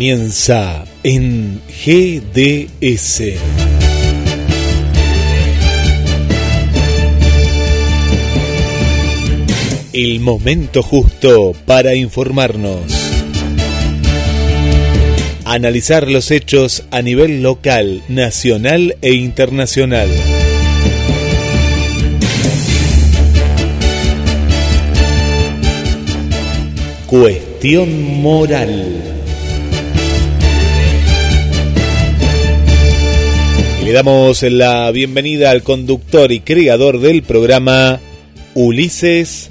Comienza en GDS. El momento justo para informarnos. Analizar los hechos a nivel local, nacional e internacional. Cuestión moral. Le damos la bienvenida al conductor y creador del programa, Ulises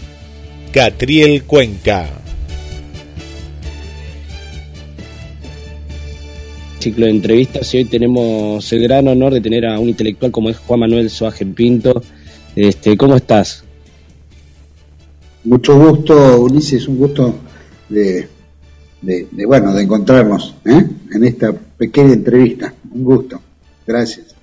Catriel Cuenca. ciclo de entrevistas y hoy tenemos el gran honor de tener a un intelectual como es Juan Manuel Soaje Pinto. Este, ¿Cómo estás? Mucho gusto, Ulises, un gusto de, bueno, de encontrarnos ¿eh? en esta pequeña entrevista. Un gusto. Gracias.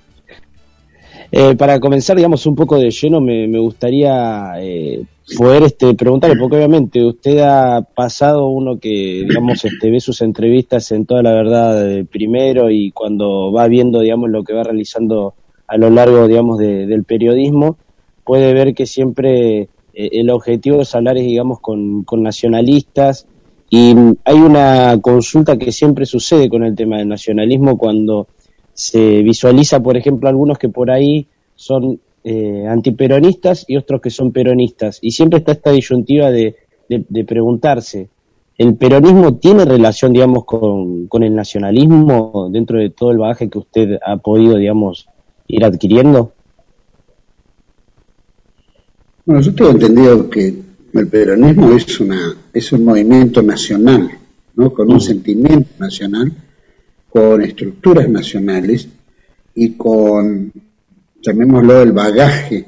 Eh, para comenzar, digamos, un poco de lleno, me, gustaría eh, poder este, preguntarle, porque obviamente usted ha pasado uno que, digamos, este, ve sus entrevistas en toda la verdad primero y cuando va viendo, digamos, lo que va realizando a lo largo, digamos, del periodismo, puede ver que siempre eh, el objetivo es hablar, digamos, con, con nacionalistas y hay una consulta que siempre sucede con el tema del nacionalismo cuando se visualiza, por ejemplo, algunos que por ahí son eh, antiperonistas y otros que son peronistas. Y siempre está esta disyuntiva de, de, preguntarse, ¿el peronismo tiene relación, digamos, con, con, el nacionalismo dentro de todo el bagaje que usted ha podido, digamos, ir adquiriendo? Bueno, yo tengo entendido que el peronismo es, una, es un movimiento nacional, ¿no? con un mm. sentimiento nacional con estructuras nacionales y con, llamémoslo, el bagaje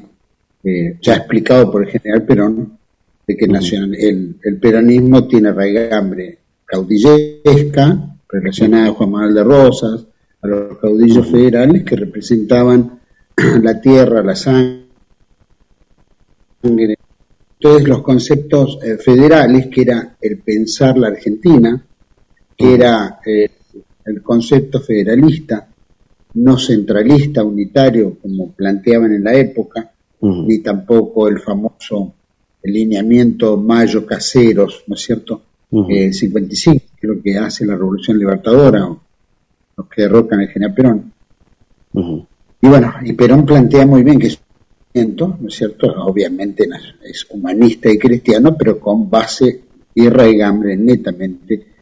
eh, ya explicado por el general Perón, de que el, el, peronismo tiene raigambre caudillesca, relacionada a Juan Manuel de Rosas, a los caudillos federales que representaban la tierra, la sangre. Entonces los conceptos eh, federales, que era el pensar la Argentina, que era eh, el concepto federalista, no centralista, unitario, como planteaban en la época, ni tampoco el famoso lineamiento Mayo Caseros, ¿no es cierto? 55, eh, que es lo que hace la Revolución Libertadora, los que derrocan el general Perón. Y bueno, y Perón plantea muy bien que es ¿no es cierto? Obviamente es humanista y cristiano, pero con base y raigambre netamente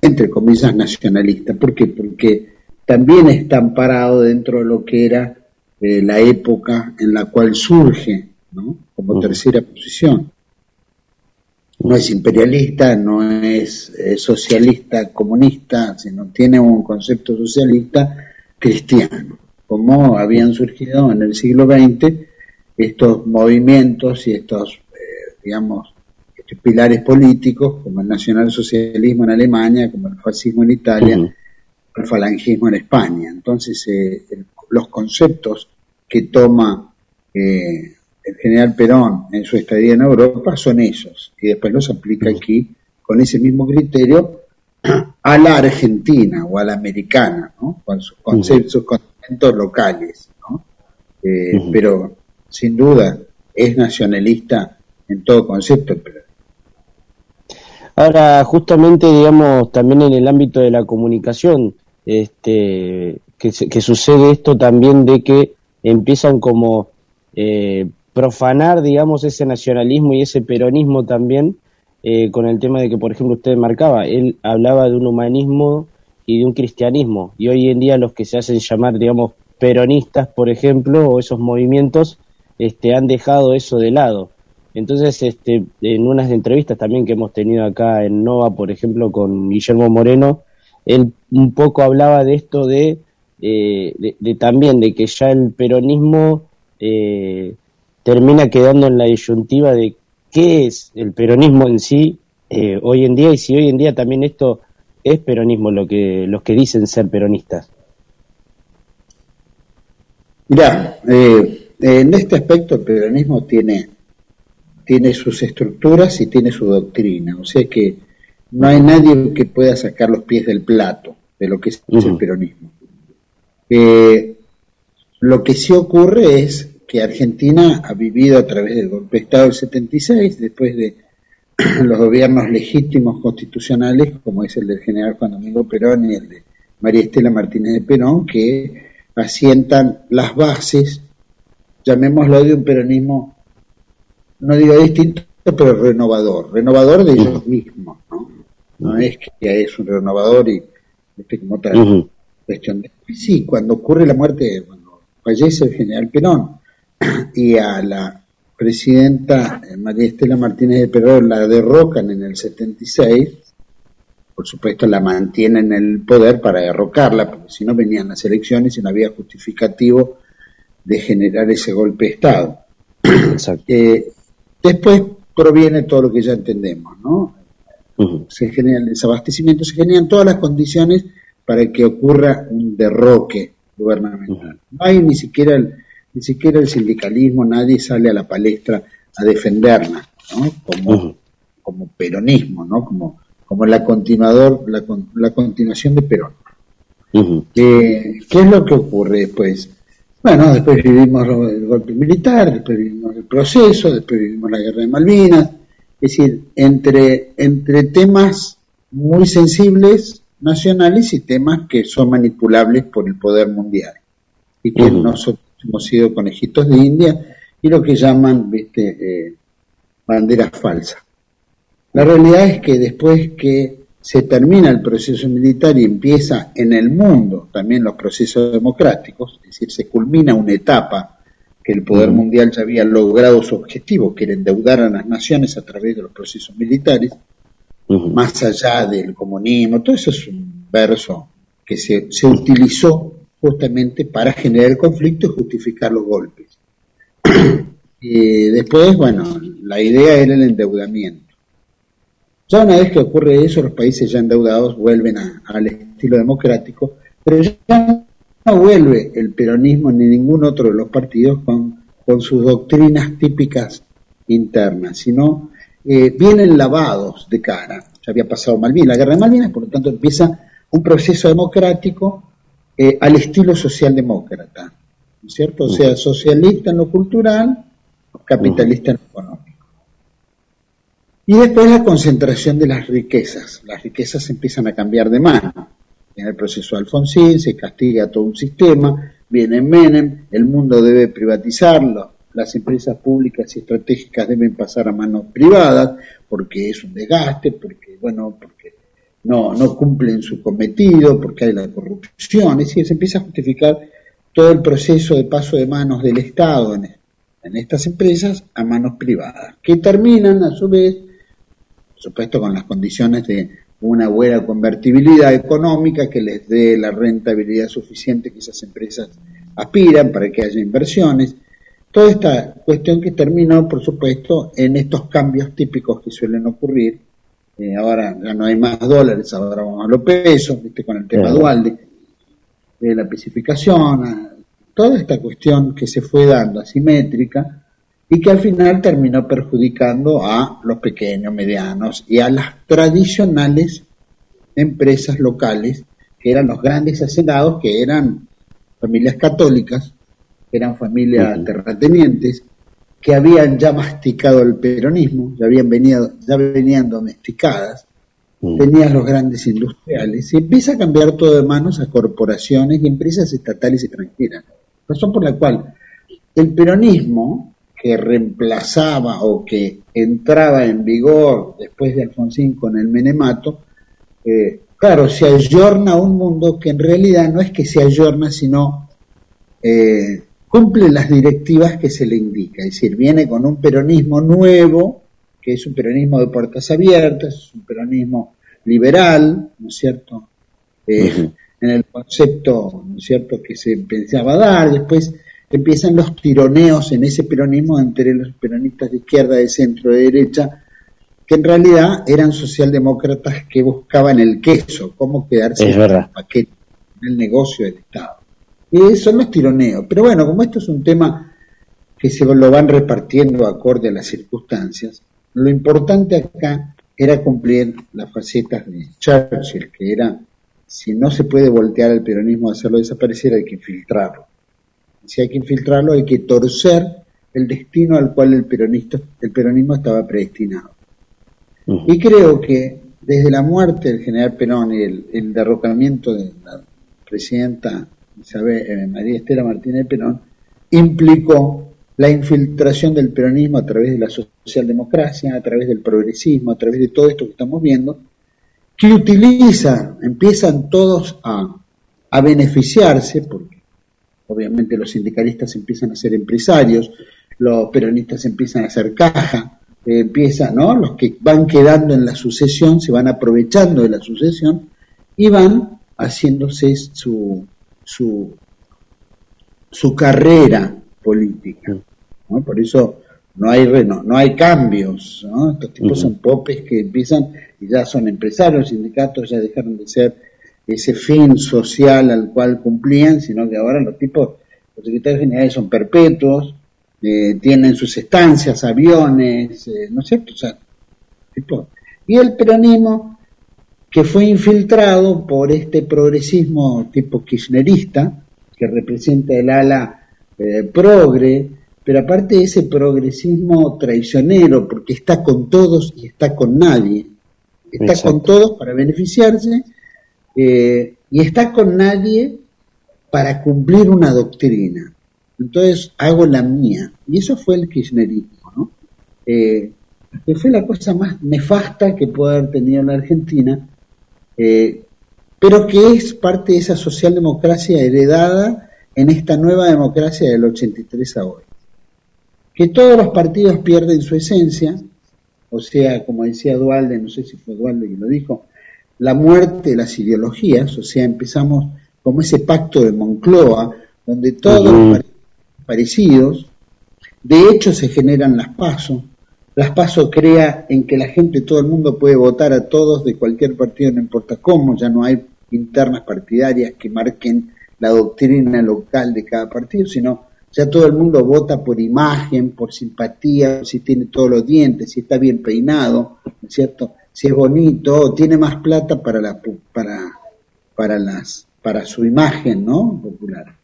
entre comillas, nacionalista. ¿Por qué? Porque también está amparado dentro de lo que era eh, la época en la cual surge ¿no? como tercera posición. No es imperialista, no es eh, socialista, comunista, sino tiene un concepto socialista cristiano. Como habían surgido en el siglo XX estos movimientos y estos, eh, digamos, pilares políticos, como el nacionalsocialismo en Alemania, como el fascismo en Italia, el falangismo en España. Entonces, eh, los conceptos que toma eh, el general Perón en su estadía en Europa son esos, y después los aplica aquí con ese mismo criterio a la Argentina o a la americana, ¿no? con sus conceptos, sus conceptos locales. ¿no? Eh, pero, sin duda, es nacionalista en todo concepto, pero Ahora, justamente, digamos, también en el ámbito de la comunicación, este, que, que sucede esto también de que empiezan como eh, profanar, digamos, ese nacionalismo y ese peronismo también, eh, con el tema de que, por ejemplo, usted marcaba, él hablaba de un humanismo y de un cristianismo, y hoy en día los que se hacen llamar, digamos, peronistas, por ejemplo, o esos movimientos, este, han dejado eso de lado. Entonces, este, en unas entrevistas también que hemos tenido acá en Nova, por ejemplo, con Guillermo Moreno, él un poco hablaba de esto de, eh, de, también de que ya el peronismo eh, termina quedando en la disyuntiva de qué es el peronismo en sí eh, hoy en día y si hoy en día también esto es peronismo lo que los que dicen ser peronistas. Mirá, eh, en este aspecto el peronismo tiene, tiene sus estructuras y tiene su doctrina, o sea que no hay nadie que pueda sacar los pies del plato de lo que es el peronismo. Eh, lo que sí ocurre es que Argentina ha vivido a través del golpe de Estado del 76, después de los gobiernos legítimos constitucionales, como es el del general Juan Domingo Perón y el de María Estela Martínez de Perón, que asientan las bases, llamémoslo de un peronismo, no digo distinto, pero renovador, renovador de ellos mismos, ¿no? No es que es un renovador y este, como otra cuestión de... Sí, cuando ocurre la muerte, cuando fallece el general Perón y a la presidenta eh, María Estela Martínez de Perón la derrocan en el 76, por supuesto la mantienen en el poder para derrocarla, porque si no venían las elecciones y no había justificativo de generar ese golpe de Estado. Eh, después proviene todo lo que ya entendemos, ¿no? Se genera el desabastecimiento, se generan todas las condiciones para que ocurra un derroque gubernamental. No hay ni siquiera el, ni siquiera el sindicalismo, nadie sale a la palestra a defenderla, ¿no? Como, como peronismo, ¿no? Como como la continuador, la, la continuación de Perón. ¿Qué es lo que ocurre después? Bueno, después vivimos el golpe militar, después vivimos el proceso, después vivimos la guerra de Malvinas, es decir, entre, entre temas muy sensibles nacionales y temas que son manipulables por el poder mundial y que nosotros hemos sido conejitos de India y lo que llaman ¿viste? Eh, banderas falsas. La realidad es que después que se termina el proceso militar y empieza en el mundo también los procesos democráticos, es decir, se culmina una etapa que el poder mundial ya había logrado su objetivo, que era endeudar a las naciones a través de los procesos militares, más allá del comunismo, todo eso es un verso que se, se utilizó justamente para generar el conflicto y justificar los golpes. y después, bueno, la idea era el endeudamiento. Ya una vez que ocurre eso, los países ya endeudados vuelven al estilo democrático, pero ya no vuelve el peronismo ni ningún otro de los partidos con, con sus doctrinas típicas internas, sino eh, vienen lavados de cara. Ya había pasado Malvinas, la guerra de Malvinas, por lo tanto empieza un proceso democrático eh, al estilo socialdemócrata, ¿no es cierto? O sea, socialista en lo cultural, capitalista en lo económico. Y después la concentración de las riquezas. Las riquezas empiezan a cambiar de mano. En el proceso Alfonsín se castiga todo un sistema, viene Menem, el mundo debe privatizarlo, las empresas públicas y estratégicas deben pasar a manos privadas porque es un desgaste, porque, bueno, porque no, no cumplen su cometido, porque hay la corrupción, es decir, se empieza a justificar todo el proceso de paso de manos del Estado en estas empresas a manos privadas, que terminan a su vez por supuesto con las condiciones de una buena convertibilidad económica que les dé la rentabilidad suficiente que esas empresas aspiran para que haya inversiones. Toda esta cuestión que terminó, por supuesto, en estos cambios típicos que suelen ocurrir. Eh, ahora ya no hay más dólares, ahora vamos a los pesos, ¿viste? con el tema dual de, de la especificación, toda esta cuestión que se fue dando asimétrica, y que al final terminó perjudicando a los pequeños, medianos y a las tradicionales empresas locales, que eran los grandes hacendados, que eran familias católicas, que eran familias terratenientes, que habían ya masticado el peronismo, ya habían venido, ya venían domesticadas, tenían los grandes industriales, y empieza a cambiar todo de manos a corporaciones y empresas estatales extranjeras. Razón por la cual el peronismo que reemplazaba o que entraba en vigor después de Alfonsín con el menemato, eh, claro, se ayorna a un mundo que en realidad no es que se ayorna, sino eh, cumple las directivas que se le indica, es decir, viene con un peronismo nuevo, que es un peronismo de puertas abiertas, es un peronismo liberal, ¿no es cierto? Eh, en el concepto, ¿no es cierto?, que se pensaba dar, después empiezan los tironeos en ese peronismo entre los peronistas de izquierda, de centro, de derecha, que en realidad eran socialdemócratas que buscaban el queso, cómo quedarse en el paquete, en el negocio del Estado. Y son los tironeos. Pero bueno, como esto es un tema que se lo van repartiendo acorde a las circunstancias. Lo importante acá era cumplir las facetas de Churchill, que era, si no se puede voltear al peronismo, hacerlo desaparecer, hay que infiltrarlo. Si hay que infiltrarlo, hay que torcer el destino al cual el, peronista, el peronismo estaba predestinado. Y creo que desde la muerte del general Perón y el, derrocamiento de la presidenta Isabel, eh, María Estela Martínez Perón, implicó la infiltración del peronismo a través de la socialdemocracia, a través del progresismo, a través de todo esto que estamos viendo, que utiliza, empiezan todos a, a beneficiarse, porque obviamente los sindicalistas empiezan a ser empresarios, los peronistas empiezan a hacer caja, eh, empiezan, ¿no? Los que van quedando en la sucesión se van aprovechando de la sucesión y van haciéndose su, su, su carrera política. ¿no? Por eso no hay no, no hay cambios. ¿no? Estos tipos son popes que empiezan y ya son empresarios, sindicatos ya dejaron de ser ese fin social al cual cumplían, sino que ahora los tipos, los secretarios generales son perpetuos, eh, tienen sus estancias, aviones, eh, ¿no es cierto? O sea, tipo. Y el peronismo, que fue infiltrado por este progresismo tipo kirchnerista, que representa el ala eh, progre, pero aparte ese progresismo traicionero, porque está con todos y está con nadie. Está con todos para beneficiarse y está con nadie para cumplir una doctrina entonces hago la mía. Y eso fue el kirchnerismo. Eh, que fue la cosa más nefasta que puede haber tenido la Argentina, eh, pero que es parte de esa socialdemocracia heredada en esta nueva democracia del 83 a hoy. Que todos los partidos pierden su esencia, o sea, como decía Dualde, no sé si fue Dualde que lo dijo, la muerte de las ideologías, o sea, empezamos como ese pacto de Moncloa, donde todos los partidos parecidos. De hecho, se generan las pasos. Las pasos crea en que la gente, todo el mundo puede votar a todos de cualquier partido, no importa cómo, ya no hay internas partidarias que marquen la doctrina local de cada partido, sino ya todo el mundo vota por imagen, por simpatía, si tiene todos los dientes, si está bien peinado, ¿no es cierto? Si es bonito, tiene más plata para la para para las para su imagen, ¿no? popular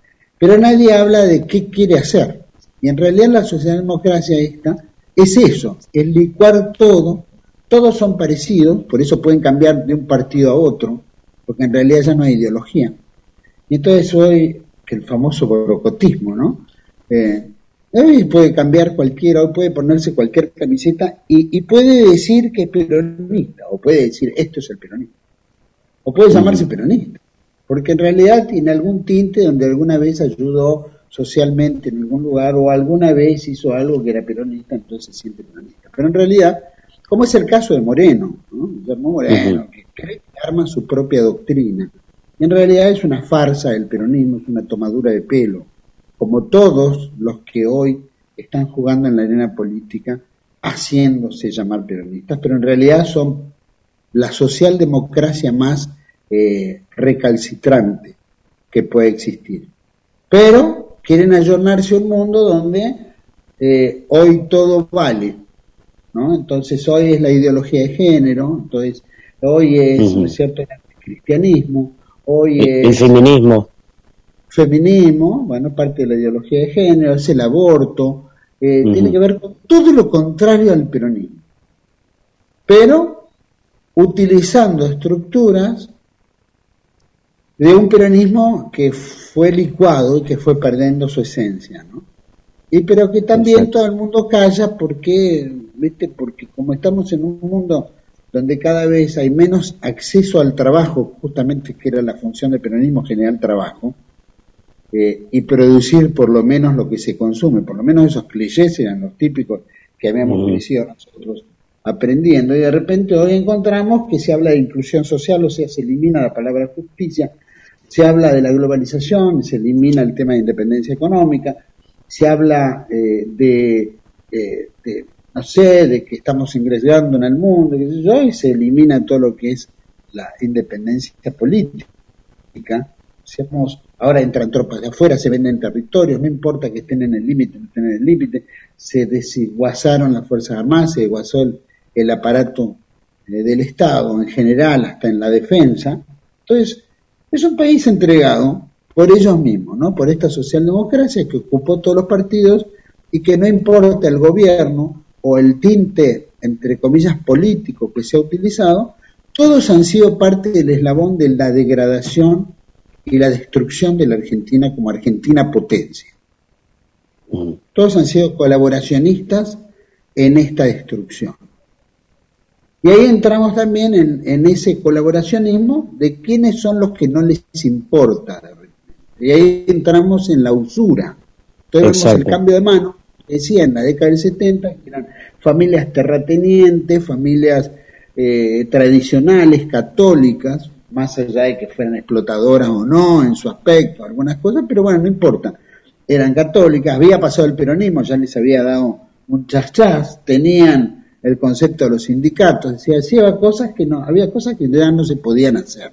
pero nadie habla de qué quiere hacer. Y en realidad la socialdemocracia esta es eso, es licuar todo, todos son parecidos, por eso pueden cambiar de un partido a otro, porque en realidad ya no hay ideología. Y entonces hoy, que el famoso borocotismo, ¿no? Eh, hoy puede cambiar cualquiera, hoy puede ponerse cualquier camiseta y, y, puede decir que es peronista, o puede decir esto es el peronismo, o puede llamarse peronista porque en realidad tiene algún tinte donde alguna vez ayudó socialmente en algún lugar o alguna vez hizo algo que era peronista, entonces se siente peronista. Pero en realidad, como es el caso de Moreno, ¿no? Guillermo Moreno, que cree que arma su propia doctrina, en realidad es una farsa el peronismo, es una tomadura de pelo, como todos los que hoy están jugando en la arena política haciéndose llamar peronistas, pero en realidad son la socialdemocracia más eh, recalcitrante que puede existir. Pero quieren ayornarse a un mundo donde eh, hoy todo vale, ¿no? Entonces hoy es la ideología de género, entonces hoy es, cierto?, el cristianismo, hoy es... El feminismo. Feminismo, bueno, parte de la ideología de género, es el aborto, eh, tiene que ver con todo lo contrario al peronismo. Pero utilizando estructuras de un peronismo que fue licuado y que fue perdiendo su esencia, ¿no? Y pero que también todo el mundo calla porque, ¿viste? Porque como estamos en un mundo donde cada vez hay menos acceso al trabajo, justamente que era la función del peronismo, generar trabajo, eh, y producir por lo menos lo que se consume, por lo menos esos clichés eran los típicos que habíamos crecido nosotros aprendiendo, y de repente hoy encontramos que se habla de inclusión social, o sea, se elimina la palabra justicia, se habla de la globalización, se elimina el tema de independencia económica, se habla eh, eh, de, no sé, de que estamos ingresando en el mundo, y se elimina todo lo que es la independencia política. Hacemos ahora entran tropas de afuera, se venden territorios, no importa que estén en el límite, no estén en el límite, se desiguazaron las Fuerzas Armadas, se desguazó el, aparato eh, del Estado en general, hasta en la defensa. Entonces, es un país entregado por ellos mismos, ¿no? Por esta socialdemocracia que ocupó todos los partidos y que no importa el gobierno o el tinte, entre comillas, político que se ha utilizado, todos han sido parte del eslabón de la degradación y la destrucción de la Argentina como Argentina potencia. Todos han sido colaboracionistas en esta destrucción. Y ahí entramos también en, ese colaboracionismo de quiénes son los que no les importa. Y ahí entramos en la usura. Entonces vemos el cambio de mano, decía en la década del 70, que eran familias terratenientes, familias eh, tradicionales, católicas, más allá de que fueran explotadoras o no en su aspecto, algunas cosas, pero bueno, no importa. Eran católicas, había pasado el peronismo, ya les había dado un chas tenían el concepto de los sindicatos, decía, hacía cosas que no, había cosas que ya no se podían hacer.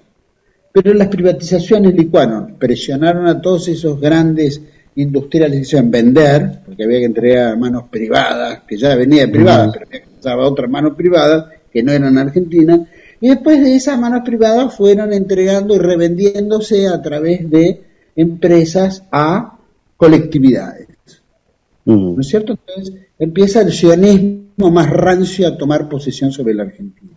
Pero las privatizaciones licuaron, presionaron a todos esos grandes industriales en vender, porque había que entregar a manos privadas, que ya venía de privadas, pero había que pasar a otras manos privadas que no eran argentinas, y después de esas manos privadas fueron entregando y revendiéndose a través de empresas a colectividades. ¿No es cierto? Entonces empieza el sionismo más rancio a tomar posesión sobre la Argentina.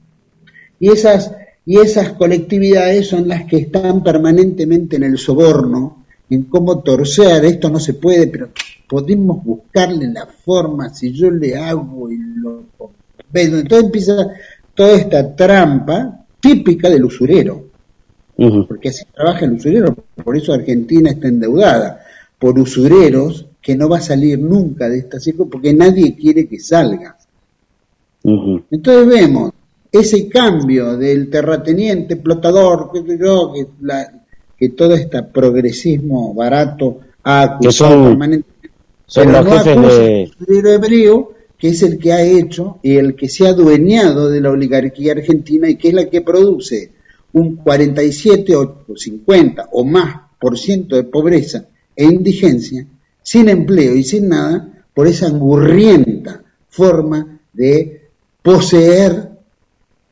Y esas, y esas colectividades son las que están permanentemente en el soborno, en cómo torcer, esto no se puede, pero podemos buscarle la forma, si yo le hago y lo... Entonces empieza toda esta trampa típica del usurero, porque así trabaja el usurero, por eso Argentina está endeudada, por usureros que no va a salir nunca de esta circo porque nadie quiere que salga. Entonces vemos ese cambio del terrateniente, explotador, que, que todo este progresismo barato ha acusado permanentemente. Son los jefes de... hebreo que es el que ha hecho y el que se ha adueñado de la oligarquía argentina y que es la que produce un 47 o 50 o más por ciento de pobreza e indigencia, sin empleo y sin nada, por esa angurrienta forma de poseer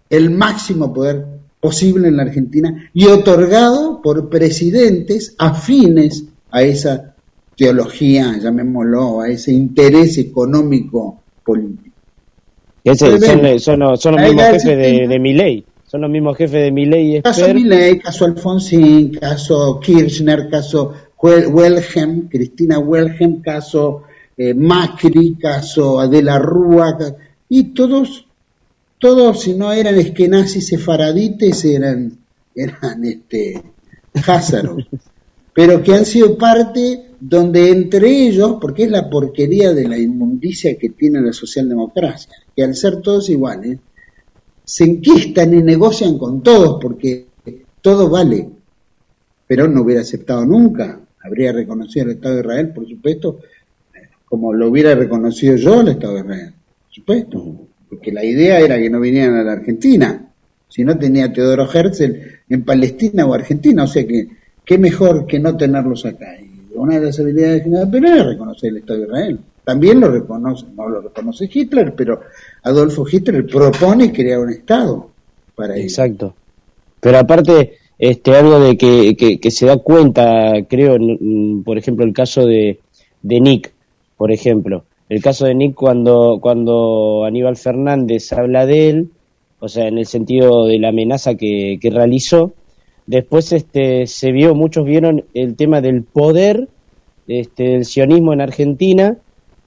el máximo poder posible en la Argentina y otorgado por presidentes afines a esa teología, llamémoslo, a ese interés económico político. son, los mismos jefes de, de Miley. Son los mismos jefes de Miley. Caso Miley, caso Alfonsín, caso Kirchner, caso Welhem, Cristina Welhem, caso eh, Macri, caso Adela Rúa, y todos, todos, si no eran esquenazis sefaradites, eran, eran este, házaros, pero que han sido parte donde entre ellos, porque es la porquería de la inmundicia que tiene la socialdemocracia, que al ser todos iguales, se enquistan y negocian con todos porque todo vale. Pero no hubiera aceptado nunca, habría reconocido el Estado de Israel, por supuesto, como lo hubiera reconocido yo el Estado de Israel, por supuesto, porque la idea era que no vinieran a la Argentina, si no tenía Teodoro Herzl en Palestina o Argentina, o sea que qué mejor que no tenerlos acá una de las habilidades de General Perón es reconocer el Estado de Israel. También lo reconoce, no lo reconoce Hitler, pero Adolfo Hitler propone crear un Estado para Exacto. Pero aparte, este, algo de que, que, se da cuenta, creo, por ejemplo, el caso de, de Nick, por ejemplo. El caso de Nick cuando, cuando Aníbal Fernández habla de él, o sea, en el sentido de la amenaza que, que realizó, Después este, se vio, muchos vieron el tema del poder este, del sionismo en Argentina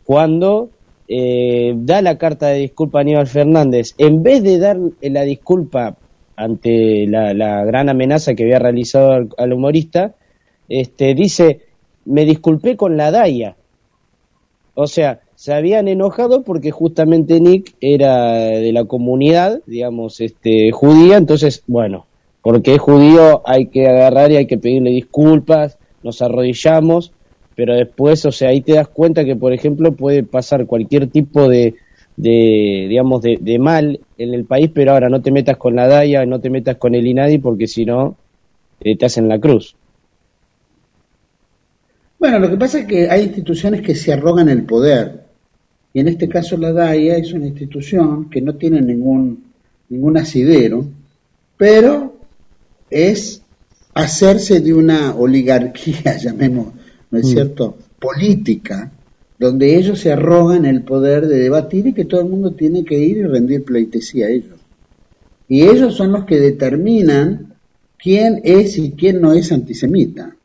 cuando eh, da la carta de disculpa a Aníbal Fernández. En vez de dar la disculpa ante la, gran amenaza que había realizado al, humorista, este, dice, me disculpé con la DAIA. O sea, se habían enojado porque justamente Nick era de la comunidad, digamos, este, judía, entonces, bueno, porque es judío, hay que agarrar y hay que pedirle disculpas, nos arrodillamos, pero después, o sea, ahí te das cuenta que, por ejemplo, puede pasar cualquier tipo de, de digamos, de, mal en el país, pero ahora no te metas con la DAIA, no te metas con el INADI, porque si no, eh, te hacen la cruz. Bueno, lo que pasa es que hay instituciones que se arrogan el poder. Y en este caso la DAIA es una institución que no tiene ningún, ningún asidero, pero es hacerse de una oligarquía, llamemos, ¿no es mm. cierto?, política, donde ellos se arrogan el poder de debatir y que todo el mundo tiene que ir y rendir pleitesía a ellos. Y ellos son los que determinan quién es y quién no es antisemita.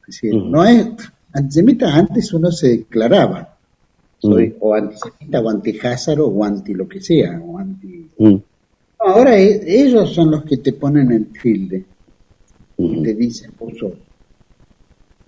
Es decir, no es antisemita antes uno se declaraba, soy o antisemita o anti o anti lo que sea, o anti... ahora e, ellos son los que te ponen el tilde, te dicen vos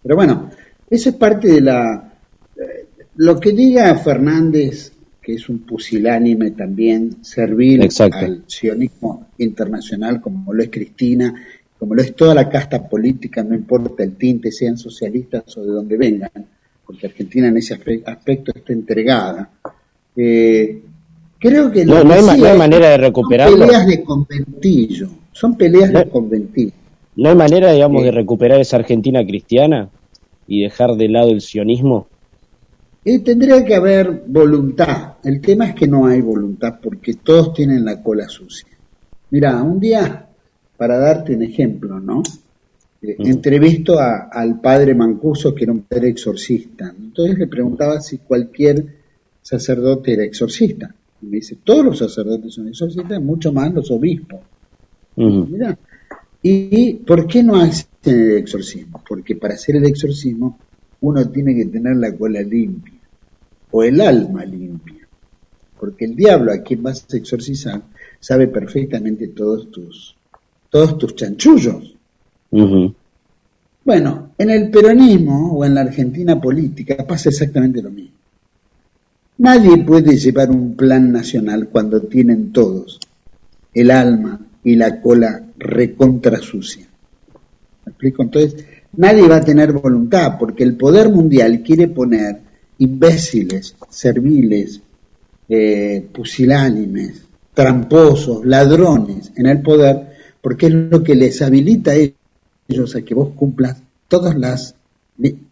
Pero bueno, eso es parte de la... Eh, lo que diga Fernández, que es un pusilánime también, servir al sionismo internacional, como lo es Cristina, como lo es toda la casta política, no importa el tinte, sean socialistas o de donde vengan, porque Argentina en ese aspecto está entregada. Eh, creo que no, no, hay, manera de recuperarlo. Son peleas de conventillo, son peleas de conventillo. ¿No hay manera, digamos, de recuperar esa Argentina cristiana y dejar de lado el sionismo? Eh, tendría que haber voluntad. El tema es que no hay voluntad porque todos tienen la cola sucia. Mira, un día para darte un ejemplo, ¿no? Eh, entrevisto al padre Mancuso, que era un padre exorcista. Entonces le preguntaba si cualquier sacerdote era exorcista. Y me dice, todos los sacerdotes son exorcistas, mucho más los obispos. Mira, ¿y por qué no hacen el exorcismo? Porque para hacer el exorcismo uno tiene que tener la cola limpia o el alma limpia. Porque el diablo a quien vas a exorcizar sabe perfectamente todos tus todos tus chanchullos. Bueno, en el peronismo o en la Argentina política pasa exactamente lo mismo. Nadie puede llevar un plan nacional cuando tienen todos el alma y la cola recontra sucia. ¿Me explico? Entonces, nadie va a tener voluntad porque el poder mundial quiere poner imbéciles, serviles, eh, pusilánimes, tramposos, ladrones en el poder porque es lo que les habilita a ellos a que vos cumplas todas las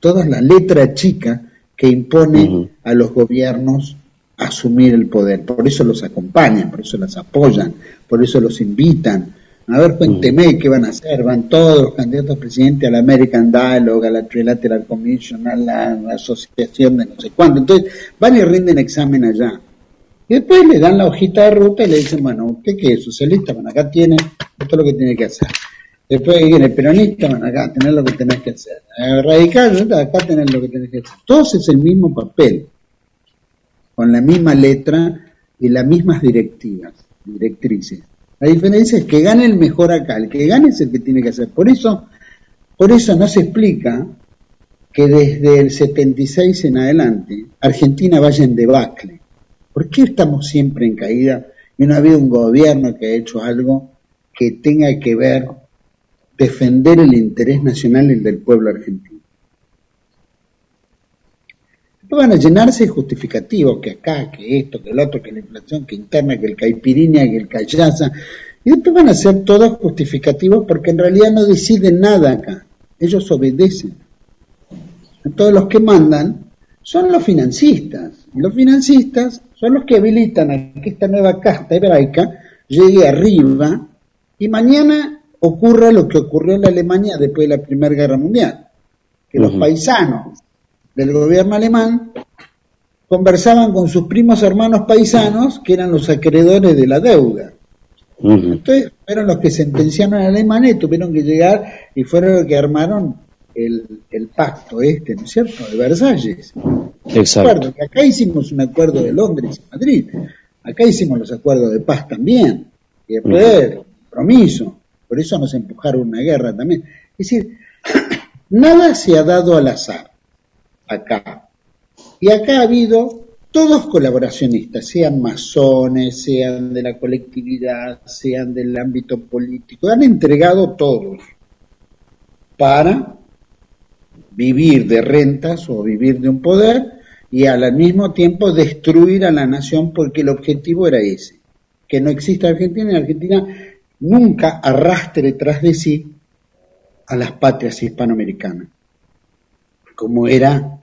todas las letras chicas que impone a los gobiernos asumir el poder. Por eso los acompañan, por eso los apoyan, por eso los invitan. A ver, cuénteme qué van a hacer. Van todos los candidatos a presidente a la American Dialogue, a la Trilateral Commission, a la, asociación de no sé cuánto. Entonces, van y rinden examen allá. Y después le dan la hojita de ruta y le dicen, bueno, ¿usted qué es socialista? Bueno, acá tiene, esto es lo que tiene que hacer. Después viene peronista, bueno, acá tener lo que tenés que hacer. Radical, acá tener lo que tenés que hacer. Todos es el mismo papel, con la misma letra y las mismas directivas, directrices. La diferencia es que gane el mejor acá, el que gane es el que tiene que hacer. Por eso, por eso no se explica que desde el 76 en adelante Argentina vaya en debacle. ¿Por qué estamos siempre en caída y no ha habido un gobierno que ha hecho algo que tenga que ver defender el interés nacional y el del pueblo argentino? No van a llenarse de justificativos, que acá, que esto, que el otro, que la inflación, que interna, que el caipirinha, que el callaza, y después van a ser todos justificativos porque en realidad no deciden nada acá, ellos obedecen. Todos los que mandan son los financistas. Los financistas son los que habilitan a que esta nueva casta hebraica llegue arriba y mañana ocurra lo que ocurrió en la Alemania después de la Primera Guerra Mundial, que los paisanos del gobierno alemán conversaban con sus primos hermanos paisanos que eran los acreedores de la deuda. Entonces fueron los que sentenciaron a Alemania y tuvieron que llegar y fueron los que armaron el, pacto este, ¿no es cierto?, de Versalles. Exacto. Que acá hicimos un acuerdo de Londres y Madrid, acá hicimos los acuerdos de paz también, y de poder, compromiso, por eso nos empujaron una guerra también. Es decir, nada se ha dado al azar acá. Y acá ha habido todos colaboracionistas, sean masones, sean de la colectividad, sean del ámbito político, han entregado todos para vivir de rentas o vivir de un poder y al mismo tiempo destruir a la nación porque el objetivo era ese, que no exista Argentina y Argentina nunca arrastre tras de sí a las patrias hispanoamericanas. como era,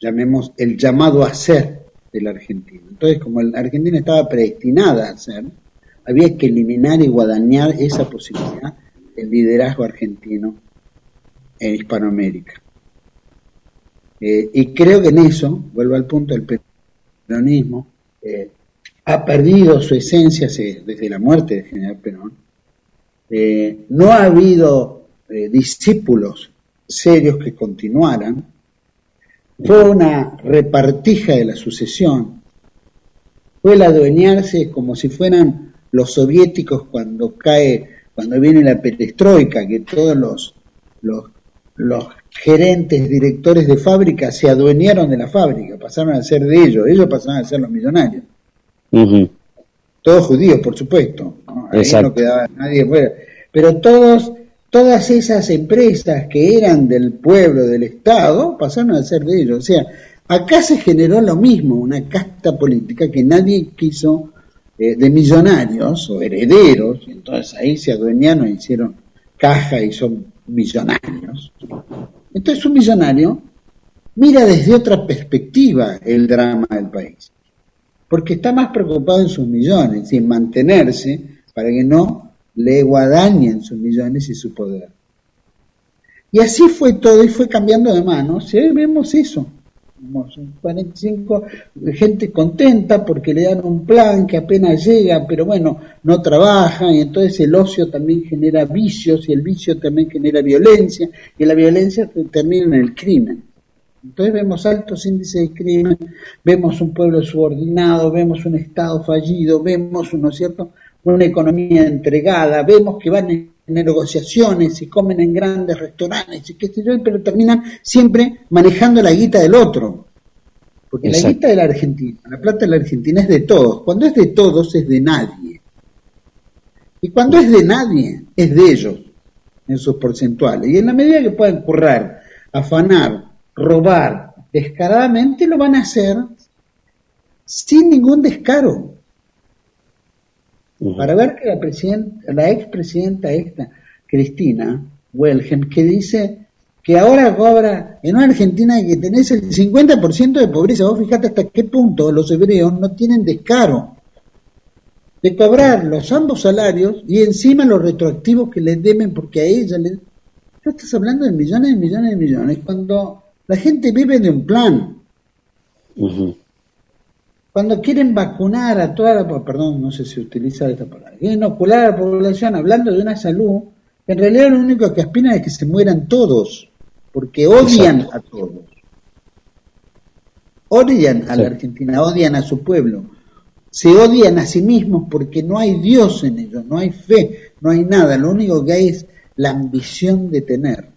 llamemos, el llamado a ser de la Argentina. Entonces, como la Argentina estaba predestinada a ser, había que eliminar y guadañar esa posibilidad del liderazgo argentino en Hispanoamérica. Eh, y creo que en eso, vuelvo al punto del peronismo, eh, ha perdido su esencia desde la muerte de General Perón. Eh, no ha habido discípulos serios que continuaran. Fue una repartija de la sucesión. Fue el adueñarse como si fueran los soviéticos cuando cae, cuando viene la perestroika, que todos los, los, los gerentes, directores de fábrica se adueñaron de la fábrica, pasaron a ser de ellos, ellos pasaron a ser los millonarios. Todos judíos, por supuesto, Ahí no quedaba nadie fuera. Pero todos, todas esas empresas que eran del pueblo, del Estado, pasaron a ser de ellos. O sea, acá se generó lo mismo, una casta política que nadie quiso eh, de millonarios o herederos, entonces ahí se adueñaron, hicieron caja y son millonarios. Entonces un millonario mira desde otra perspectiva el drama del país, porque está más preocupado en sus millones y en mantenerse para que no le guadañen sus millones y su poder. Y así fue todo y fue cambiando de manos. Y vemos eso. 45 gente contenta porque le dan un plan que apenas llega, pero bueno, no trabaja y entonces el ocio también genera vicios y el vicio también genera violencia y la violencia termina en el crimen. Entonces vemos altos índices de crimen, vemos un pueblo subordinado, vemos un Estado fallido, vemos, ¿no es cierto?, una economía entregada, vemos que van en negociaciones y comen en grandes restaurantes y qué sé yo, pero terminan siempre manejando la guita del otro. Porque la guita de la Argentina, la plata de la Argentina es de todos. Cuando es de todos es de nadie. Y cuando es de nadie es de ellos en sus porcentuales. Y en la medida que puedan currar, afanar, robar descaradamente, lo van a hacer sin ningún descaro para ver que la, presidenta, la expresidenta esta, Cristina Welgen, que dice que ahora cobra en una Argentina que tenés el 50% de pobreza, vos fijate hasta qué punto los hebreos no tienen descaro de cobrar los ambos salarios y encima los retroactivos que les deben porque a ella le... Tú estás hablando de millones y millones y millones cuando la gente vive de un plan. Cuando quieren vacunar a toda la perdón, no sé si utiliza esta palabra, quieren inocular a la población hablando de una salud, en realidad lo único que aspiran es que se mueran todos, porque odian a todos. Odian a la Argentina, odian a su pueblo. Se odian a sí mismos porque no hay Dios en ellos, no hay fe, no hay nada. Lo único que hay es la ambición de tener.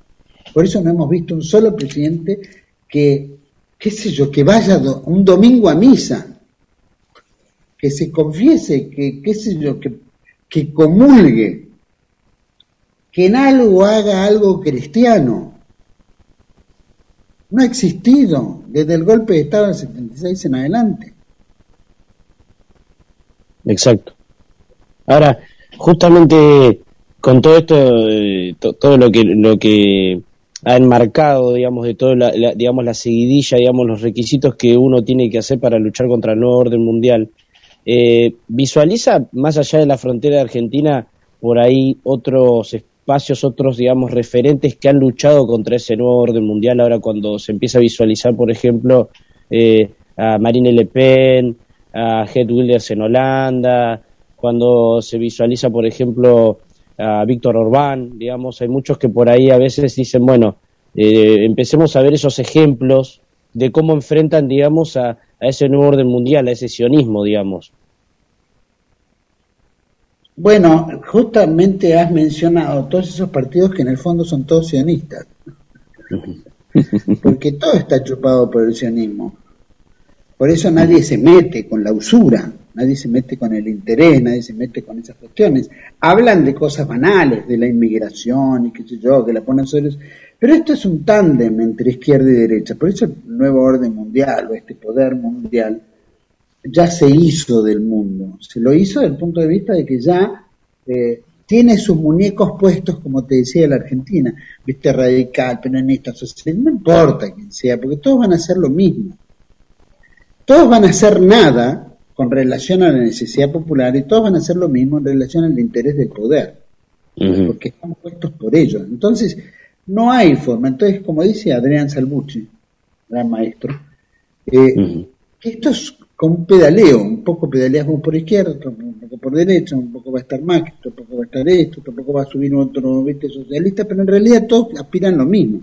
Por eso no hemos visto un solo presidente que, qué sé yo, que vaya un domingo a misa que se confiese, que, qué sé que, que comulgue, que en algo haga algo cristiano. No ha existido desde el golpe de Estado del 76 en adelante. Exacto. Ahora, justamente con todo esto, eh, todo lo que lo que ha enmarcado, digamos, de toda la, digamos la seguidilla, digamos, los requisitos que uno tiene que hacer para luchar contra el nuevo orden mundial. Eh, ¿Visualiza más allá de la frontera de Argentina por ahí otros espacios, otros, digamos, referentes que han luchado contra ese nuevo orden mundial ahora cuando se empieza a visualizar, por ejemplo, eh, a Marine Le Pen, a Head Wilders en Holanda, cuando se visualiza, por ejemplo, a Víctor Orbán, digamos, hay muchos que por ahí a veces dicen, bueno, eh, empecemos a ver esos ejemplos de cómo enfrentan, digamos, a, a ese nuevo orden mundial, a ese sionismo, digamos. Bueno, justamente has mencionado todos esos partidos que en el fondo son todos sionistas, porque todo está chupado por el sionismo. Por eso nadie se mete con la usura, nadie se mete con el interés, nadie se mete con esas cuestiones. Hablan de cosas banales, de la inmigración y qué sé yo, que la ponen sobre pero esto es un tándem entre izquierda y derecha, por eso el nuevo orden mundial o este poder mundial ya se hizo del mundo, se lo hizo desde el punto de vista de que ya eh, tiene sus muñecos puestos, como te decía la Argentina, viste, radical, peronista, social, no importa quién sea, porque todos van a hacer lo mismo. Todos van a hacer nada con relación a la necesidad popular y todos van a hacer lo mismo en relación al interés del poder, porque están puestos por ellos. Entonces, no hay forma. Entonces, como dice Adrián Salbucci, gran maestro, eh, que esto es como un pedaleo, un poco pedaleamos por izquierda, un poco por derecha, un poco va a estar más, otro poco va a estar esto, otro poco va a subir otro ¿viste? socialista, pero en realidad todos aspiran lo mismo,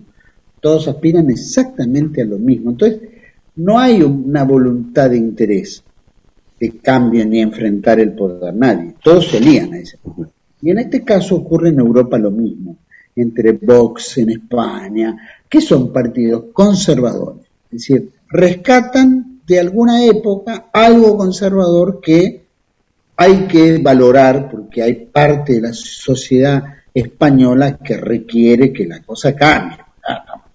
todos aspiran exactamente a lo mismo. Entonces, no hay una voluntad de interés de cambio ni enfrentar el poder, nadie, todos se lían a ese poder. Y en este caso ocurre en Europa lo mismo, entre Vox en España, que son partidos conservadores, es decir, rescatan de alguna época algo conservador que hay que valorar porque hay parte de la sociedad española que requiere que la cosa cambie.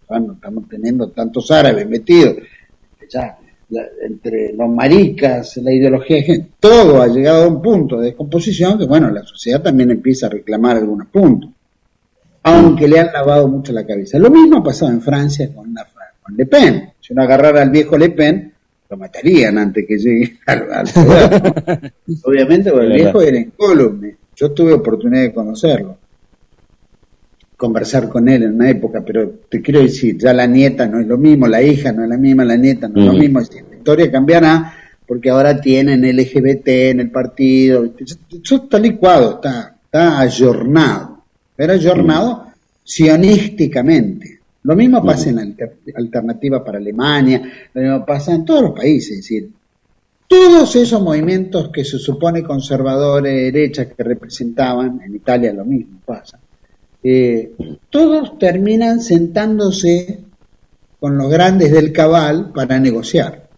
estamos, estamos teniendo tantos árabes metidos, ya entre los maricas, la ideología todo ha llegado a un punto de descomposición que, bueno, la sociedad también empieza a reclamar algunos puntos, aunque le han lavado mucho la cabeza. Lo mismo ha pasado en Francia con, con Le Pen. Si uno agarrara al viejo Le Pen, lo matarían antes que llegue al, poder. Obviamente, porque el viejo era incólume. Yo tuve oportunidad de conocerlo, conversar con él en una época, pero te quiero decir, ya la nieta no es lo mismo, la hija no es la misma, la nieta no es lo mismo. La historia cambiará porque ahora tienen LGBT en el partido. Eso está licuado, está, está ayornado. Pero ayornado sionísticamente. Lo mismo pasa en la alternativa para Alemania, lo mismo pasa en todos los países, es decir, todos esos movimientos que se supone conservadores, derecha, que representaban, en Italia lo mismo pasa, eh, todos terminan sentándose con los grandes del cabal para negociar.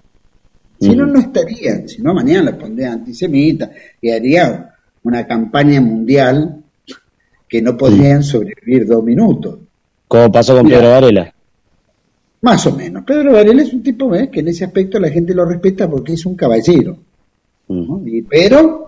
Si no, no estarían, si no, mañana le pondrían antisemita y haría una campaña mundial que no podrían sobrevivir dos minutos. Como pasó con Pedro Varela. Más o menos. Pedro Varela es un tipo que en ese aspecto la gente lo respeta porque es un caballero. pero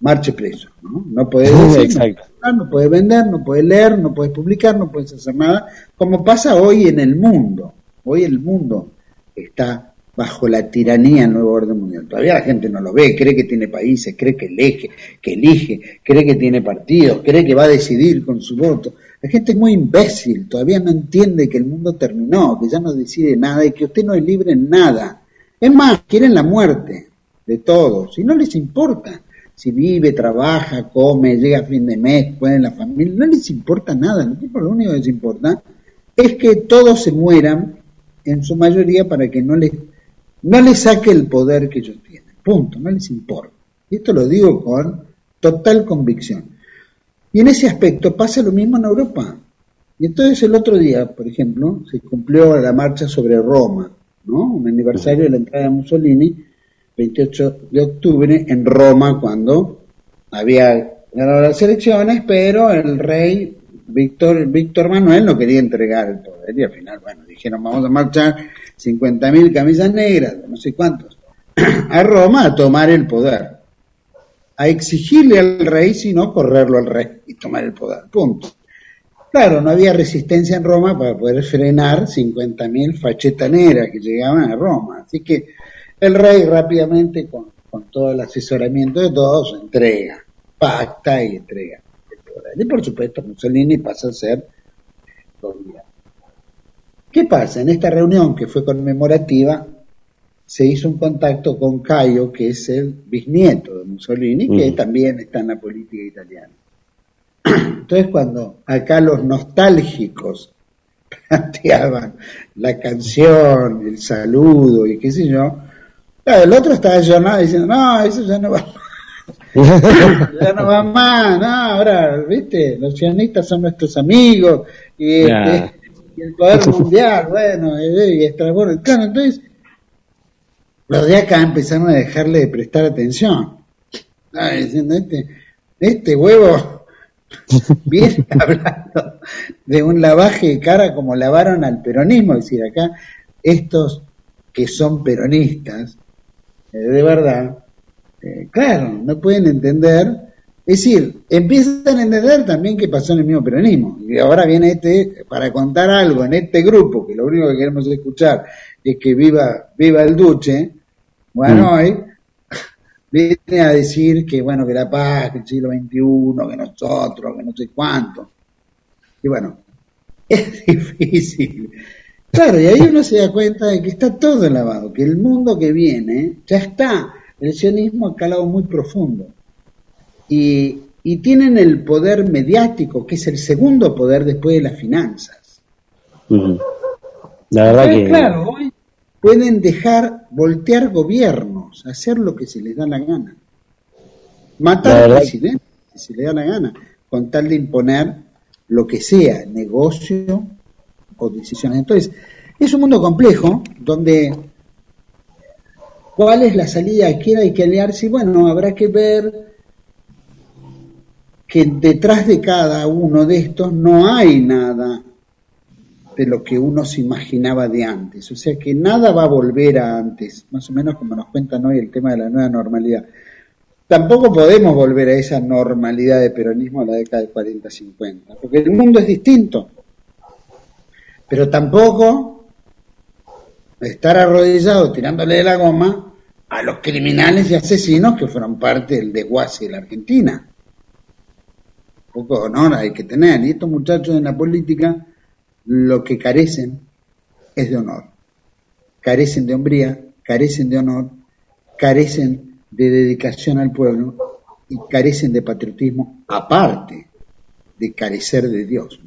marche preso. No, no puede decir, no, puede vender, no puede leer, no puede publicar, no puede hacer nada, como pasa hoy en el mundo. Hoy el mundo está bajo la tiranía del nuevo orden mundial. Todavía la gente no lo ve, cree que tiene países, cree que elige, que elige, cree que tiene partidos, cree que va a decidir con su voto. La gente es muy imbécil, todavía no entiende que el mundo terminó, que ya no decide nada y que usted no es libre en nada. Es más, quieren la muerte de todos y no les importa si vive, trabaja, come, llega a fin de mes, puede en la familia, no les importa nada, lo único que les importa es que todos se mueran, en su mayoría, para que no les, no les saque el poder que ellos tienen. Punto, no les importa. Y esto lo digo con total convicción. Y en ese aspecto pasa lo mismo en Europa. Y entonces el otro día, por ejemplo, se cumplió la marcha sobre Roma, ¿no? Un aniversario de la entrada de Mussolini, 28 de octubre, en Roma, cuando había ganado las elecciones, pero el rey Víctor, Víctor Manuel no quería entregar el poder y al final, bueno, dijeron vamos a marchar 50.000 camisas negras, no sé cuántos, a Roma a tomar el poder a exigirle al rey, sino correrlo al rey y tomar el poder. Punto. Claro, no había resistencia en Roma para poder frenar 50.000 fachetaneras que llegaban a Roma. Así que el rey rápidamente, con, todo el asesoramiento de todos, entrega, pacta y entrega el poder. Y por supuesto Mussolini pasa a ser gobierno. ¿Qué pasa? En esta reunión que fue conmemorativa, se hizo un contacto con Caio, que es el bisnieto de Mussolini, que también está en la política italiana. Entonces, cuando acá los nostálgicos planteaban la canción, el saludo y qué sé yo, el otro estaba llamado diciendo, no, eso ya no va más. ya no va más, no, ahora, viste, los sionistas son nuestros amigos, y, este, el poder mundial, bueno, y, y bueno, claro, entonces los de acá empezaron a dejarle de prestar atención. diciendo, este, este huevo viene hablando de un lavaje de cara como lavaron al peronismo, es decir, acá estos que son peronistas, eh, de verdad, eh, claro, no pueden entender Es decir, empiezan a entender también que pasó en el mismo peronismo. Y ahora viene este, para contar algo en este grupo, que lo único que queremos escuchar es que viva, viva el Duce, bueno, mm. hoy viene a decir que, bueno, que la paz, que el siglo XXI, que nosotros, que no sé cuánto. Y bueno, es difícil. Claro, y ahí uno se da cuenta de que está todo lavado, que el mundo que viene ya está. El sionismo ha calado muy profundo. Y, tienen el poder mediático, que es el segundo poder después de las finanzas. La verdad que... Claro, hoy pueden dejar voltear gobiernos, hacer lo que se les da la gana. Matar al presidente, si se les da la gana, con tal de imponer lo que sea, negocio o decisiones. Entonces, es un mundo complejo donde cuál es la salida, a quién hay que aliarse, y bueno, habrá que ver que detrás de cada uno de estos no hay nada de lo que uno se imaginaba de antes. O sea que nada va a volver a antes, más o menos como nos cuentan hoy el tema de la nueva normalidad. Tampoco podemos volver a esa normalidad de peronismo a la década de 40-50, porque el mundo es distinto. Pero tampoco estar arrodillado tirándole de la goma a los criminales y asesinos que fueron parte del desguace de la Argentina poco honor hay que tener. Y estos muchachos en la política lo que carecen es de honor. Carecen de hombría, carecen de honor, carecen de dedicación al pueblo y carecen de patriotismo, aparte de carecer de Dios.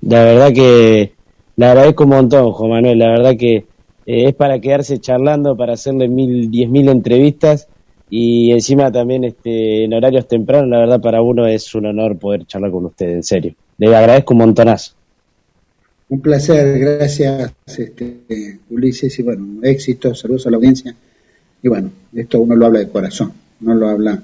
La verdad que le agradezco un montón, Juan Manuel. La verdad que eh, es para quedarse charlando, para hacerle mil, diez mil entrevistas y encima también este, en horarios tempranos, la verdad para uno es un honor poder charlar con usted, en serio. Le agradezco un montonazo. Un placer, gracias este, Ulises y bueno, éxito, saludos a la audiencia. Y bueno, esto uno lo habla de corazón, no lo habla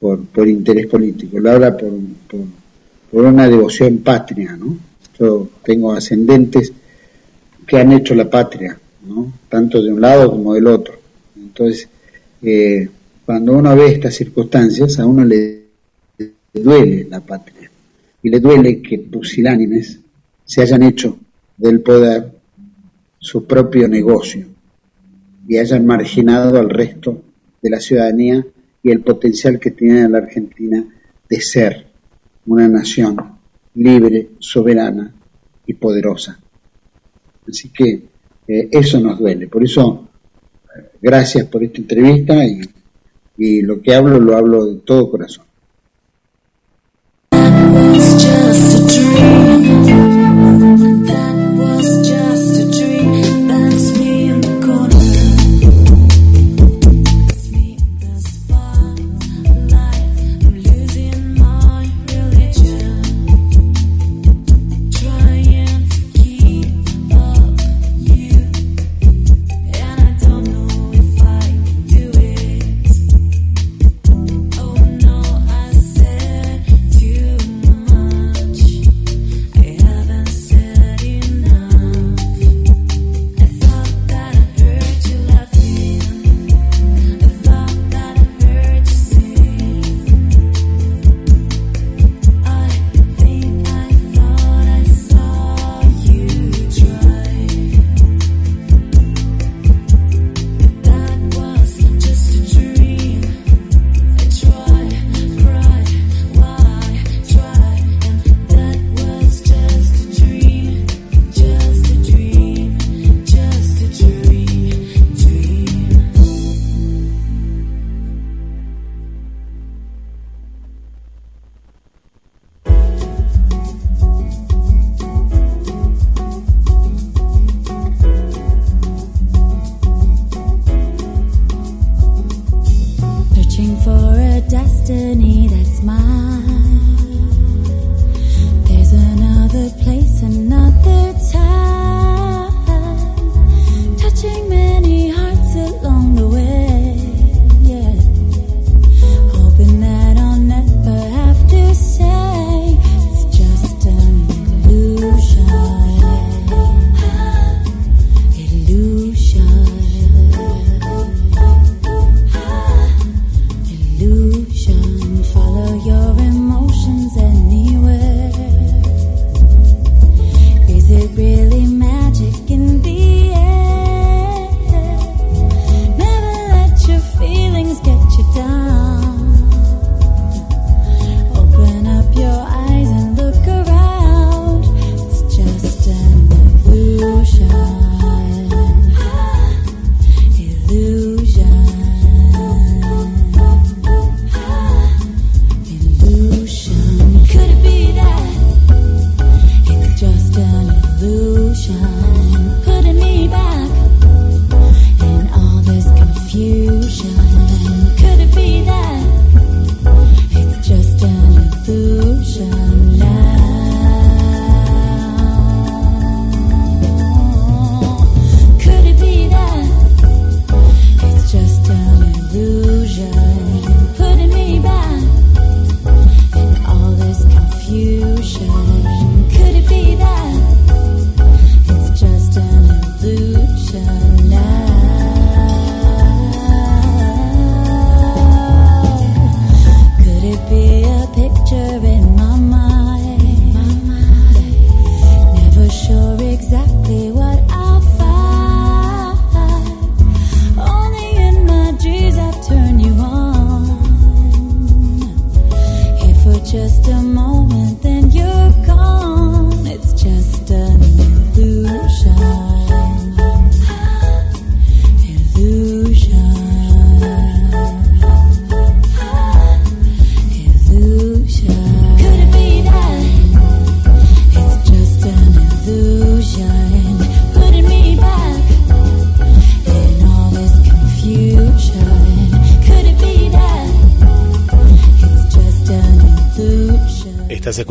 por, por interés político, lo habla por, por, una devoción patria, ¿no? Yo tengo ascendentes que han hecho la patria, ¿no? Tanto de un lado como del otro. Entonces, eh, cuando uno ve estas circunstancias, a uno le, duele la patria y le duele que pusilánimes se hayan hecho del poder su propio negocio y hayan marginado al resto de la ciudadanía y el potencial que tiene la Argentina de ser una nación libre, soberana y poderosa. Así que eh, eso nos duele. Por eso, gracias por esta entrevista y lo que hablo lo hablo de todo corazón.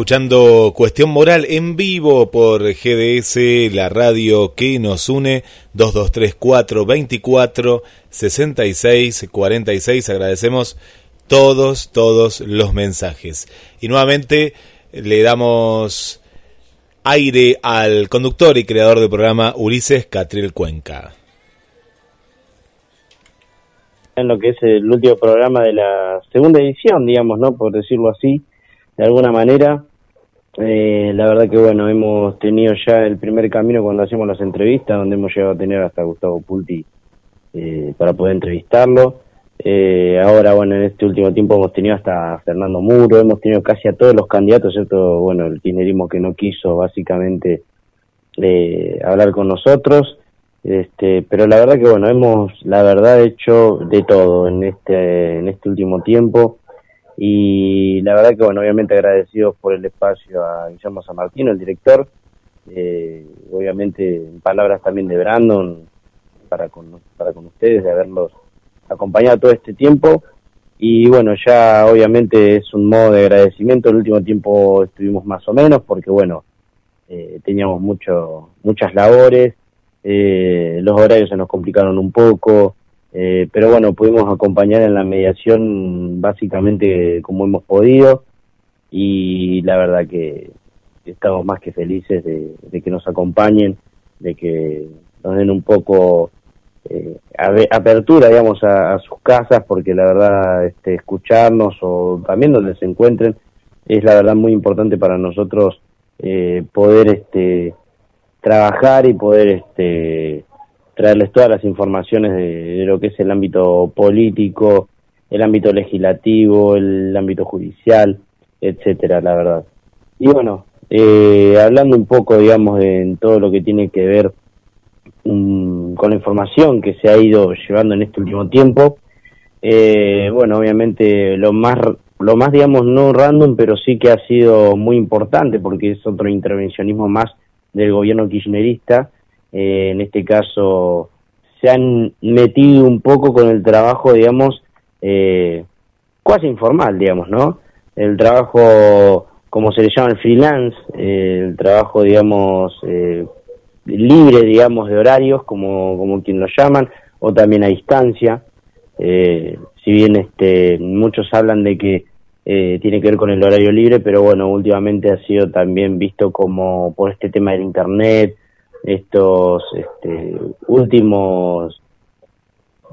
Escuchando Cuestión Moral en vivo por GDS, la radio que nos une, 2234 24 66 46. Agradecemos todos, todos los mensajes. Y nuevamente le damos aire al conductor y creador del programa Ulises Catriel Cuenca. En lo que es el último programa de la segunda edición, digamos, ¿no? Por decirlo así, de alguna manera. Eh, la verdad que bueno, hemos tenido ya el primer camino cuando hacemos las entrevistas, donde hemos llegado a tener hasta Gustavo Pulti eh, para poder entrevistarlo. Eh, ahora, bueno, en este último tiempo hemos tenido hasta Fernando Muro, hemos tenido casi a todos los candidatos, ¿cierto? Bueno, el kirchnerismo que no quiso básicamente hablar con nosotros. Este, pero la verdad que bueno, hemos la verdad hecho de todo en este en este último tiempo y la verdad que, bueno, obviamente agradecidos por el espacio a Guillermo San Martín, el director, eh, obviamente en palabras también de Brandon, para con, para con ustedes, de haberlos acompañado todo este tiempo. Y bueno, ya obviamente es un modo de agradecimiento. El último tiempo estuvimos más o menos porque, bueno, eh, teníamos mucho, muchas labores, eh, los horarios se nos complicaron un poco, eh, pero bueno, pudimos acompañar en la mediación básicamente como hemos podido y la verdad que estamos más que felices de, que nos acompañen, de que nos den un poco eh, apertura, digamos, a, sus casas, porque la verdad este, escucharnos o también donde se encuentren es la verdad muy importante para nosotros eh, poder este, trabajar y poder este, traerles todas las informaciones de, lo que es el ámbito político, el ámbito legislativo, el ámbito judicial, etcétera, la verdad. Y bueno, eh, hablando un poco, digamos, de, en todo lo que tiene que ver mm, con la información que se ha ido llevando en este último tiempo, eh, bueno, obviamente lo más, lo más, digamos, no random, pero sí que ha sido muy importante porque es otro intervencionismo más del gobierno kirchnerista, eh, en este caso se han metido un poco con el trabajo, digamos, eh, cuasi informal, digamos, ¿no? El trabajo, como se le llama el freelance, eh, el trabajo, digamos, eh, libre, digamos, de horarios, como, como quien lo llaman, o también a distancia. si bien este, muchos hablan de que tiene que ver con el horario libre, pero bueno, últimamente ha sido también visto como por este tema del Internet, estos este, últimos,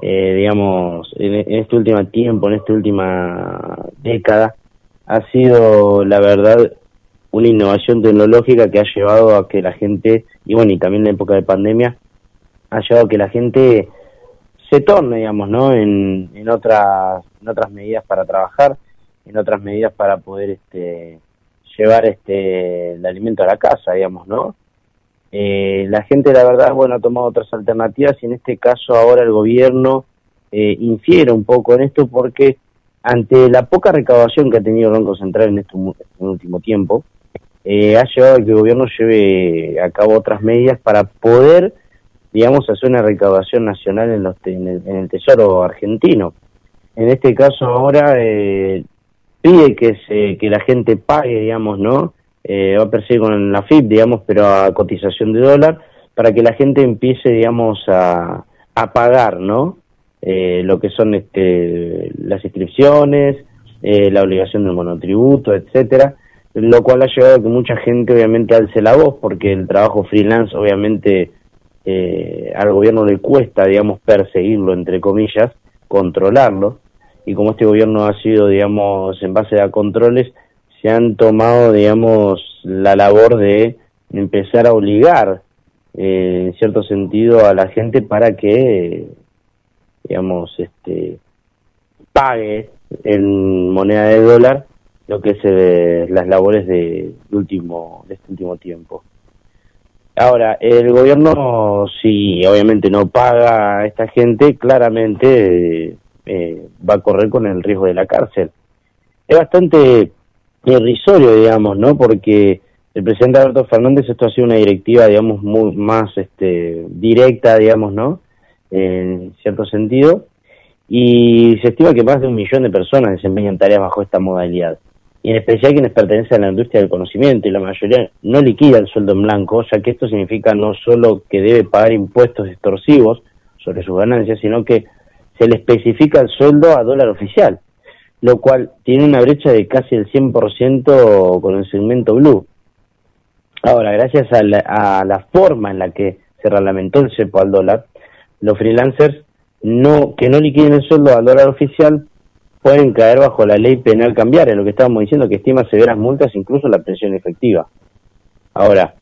eh, digamos, en, este último tiempo, en esta última década, ha sido, la verdad, una innovación tecnológica que ha llevado a que la gente, y bueno, y también en la época de pandemia, ha llevado a que la gente se torne, digamos, ¿no? En, en, otras, en otras medidas para trabajar, en otras medidas para poder este, llevar este, el alimento a la casa, digamos, ¿no? Eh, la gente, la verdad, bueno, ha tomado otras alternativas y en este caso ahora el gobierno eh, infiere un poco en esto porque ante la poca recaudación que ha tenido el Banco Central en este, último tiempo, eh, ha llevado a que el gobierno lleve a cabo otras medidas para poder digamos, hacer una recaudación nacional en, los en, el, Tesoro argentino. En este caso ahora eh, pide que, se, que la gente pague, digamos, ¿no? Eh, va a perseguir con la FIP, digamos, pero a cotización de dólar, para que la gente empiece, digamos, a, a pagar, ¿no? Eh, lo que son este, las inscripciones, eh, la obligación del monotributo, etcétera, lo cual ha llevado a que mucha gente obviamente alce la voz, porque el trabajo freelance obviamente eh, al gobierno le cuesta, digamos, perseguirlo, entre comillas, controlarlo, y como este gobierno ha sido, digamos, en base a controles, se han tomado, digamos, la labor de empezar a obligar, eh, en cierto sentido, a la gente para que, digamos, este, pague en moneda de dólar lo que es eh, las labores de, último, de este último tiempo. Ahora, el gobierno, si obviamente no paga a esta gente, claramente eh, va a correr con el riesgo de la cárcel. Es bastante irrisorio, digamos, ¿no? Porque el presidente Alberto Fernández esto ha sido una directiva, digamos, muy más este, directa, digamos, ¿no? En cierto sentido. Y se estima que más de un millón de personas desempeñan tareas bajo esta modalidad y en especial quienes pertenecen a la industria del conocimiento y la mayoría no liquida el sueldo en blanco, ya que esto significa no solo que debe pagar impuestos extorsivos sobre sus ganancias, sino que se le especifica el sueldo a dólar oficial, lo cual tiene una brecha de casi el 100% con el segmento blue. Ahora, gracias a la, a la forma en la que se reglamentó el cepo al dólar, los freelancers no que no liquiden el sueldo al dólar oficial pueden caer bajo la ley penal cambiaria, lo que estábamos diciendo, que estima severas multas, incluso la pensión efectiva. Ahora,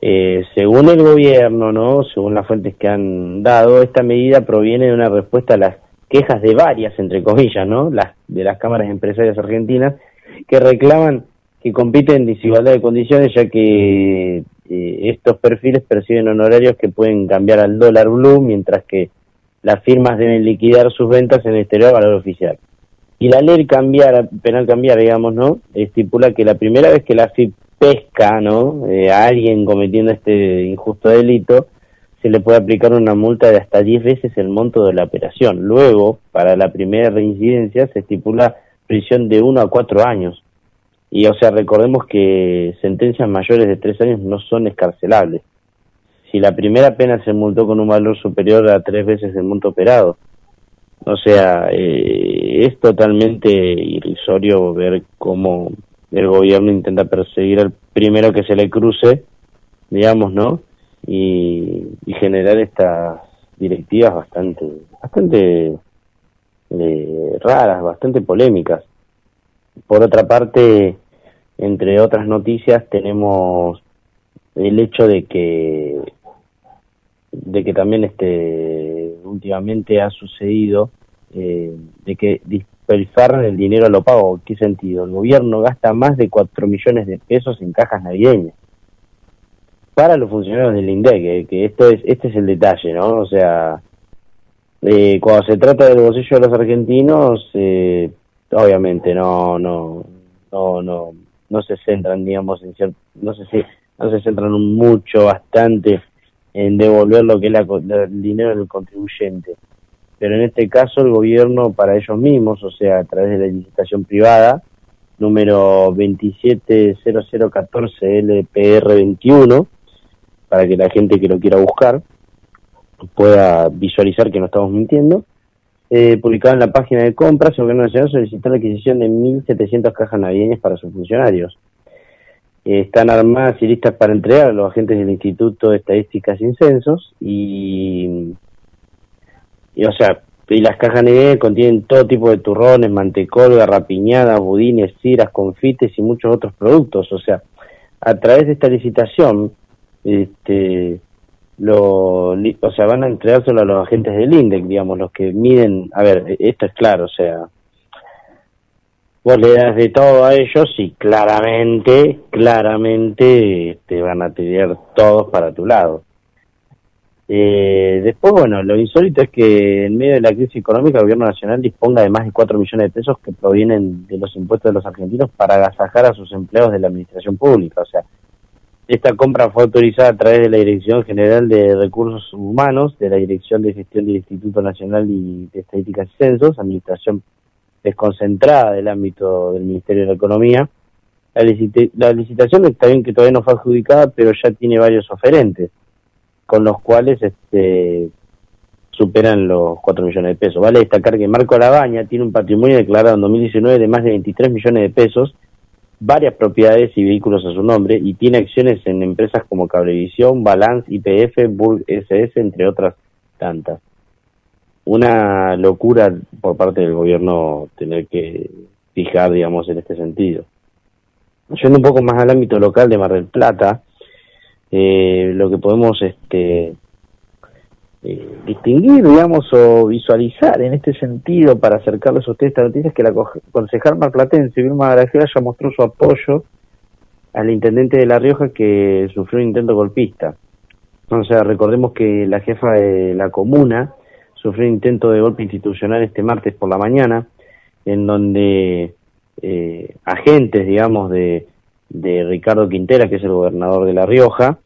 eh, según el gobierno, no, según las fuentes que han dado, esta medida proviene de una respuesta a las quejas de varias, entre comillas, no, las de las cámaras empresarias argentinas que reclaman que compiten en desigualdad de condiciones, ya que eh, estos perfiles perciben honorarios que pueden cambiar al dólar blue, mientras que las firmas deben liquidar sus ventas en el exterior a valor oficial. Y la ley cambiar, penal cambiar, digamos, ¿no? Estipula que la primera vez que la FIP pesca, ¿no? Eh, a alguien cometiendo este injusto delito, se le puede aplicar una multa de hasta 10 veces el monto de la operación. Luego, para la primera reincidencia, se estipula prisión de 1 a 4 años. Y, o sea, recordemos que sentencias mayores de 3 años no son escarcelables si la primera pena se multó con un valor superior a tres veces el monto operado. O sea, eh, es totalmente irrisorio ver cómo el gobierno intenta perseguir al primero que se le cruce, digamos, ¿no? Y, generar estas directivas bastante, bastante eh, raras, bastante polémicas. Por otra parte, entre otras noticias, tenemos el hecho de que de que también este últimamente ha sucedido eh, de que dispersaron el dinero a lo pago. ¿Qué sentido? El gobierno gasta más de 4 millones de pesos en cajas navideñas para los funcionarios del INDEC, que, esto es este es el detalle, ¿no? O sea, eh, cuando se trata del bolsillo de los argentinos, eh, obviamente no no no no no se centran, digamos, en cierto, no sé si no se centran mucho, bastante en devolver lo que es el dinero del contribuyente. Pero en este caso el gobierno para ellos mismos, o sea, a través de la licitación privada, número 270014 LPR21, para que la gente que lo quiera buscar pueda visualizar que no estamos mintiendo, eh, publicado en la página de compras, el Gobierno Nacional solicitó la adquisición de 1.700 cajas navideñas para sus funcionarios están armadas y listas para entregar a los agentes del Instituto de Estadísticas y Censos y, y o sea, y las cajas navideñas contienen todo tipo de turrones, mantecol, garrapiñadas, budines, ciras, confites y muchos otros productos. O sea, a través de esta licitación, este, lo, o sea, van a entregárselo a los agentes del INDEC, digamos, los que miden, a ver, esto es claro, o sea, vos le das de todo a ellos y claramente, claramente te van a tener todos para tu lado. Eh, después, bueno, lo insólito es que en medio de la crisis económica el gobierno nacional disponga de más de 4 millones de pesos que provienen de los impuestos de los argentinos para agasajar a sus empleados de la administración pública. O sea, Esta compra fue autorizada a través de la Dirección General de Recursos Humanos, de la Dirección de Gestión del Instituto Nacional de Estadísticas y Censos, administración desconcentrada del ámbito del Ministerio de Economía. La, la licitación está bien que todavía no fue adjudicada, pero ya tiene varios oferentes, con los cuales este, superan los 4 millones de pesos. Vale destacar que Marco Labaña tiene un patrimonio declarado en 2019 de más de 23 millones de pesos, varias propiedades y vehículos a su nombre y tiene acciones en empresas como Cablevisión, Balance, IPF, Burg SS, entre otras tantas. Una locura por parte del gobierno tener que fijar, digamos, en este sentido. Yendo un poco más al ámbito local de Mar del Plata, eh, lo que podemos este, eh, distinguir, digamos, o visualizar en este sentido para acercarles a ustedes esta noticia es que la concejal marplatense Vilma Garajera ya mostró su apoyo al intendente de La Rioja que sufrió un intento golpista. O sea, recordemos que la jefa de la comuna sufrió un intento de golpe institucional este martes por la mañana, en donde eh, agentes, digamos, de, de Ricardo Quintera, que es el gobernador de La Rioja,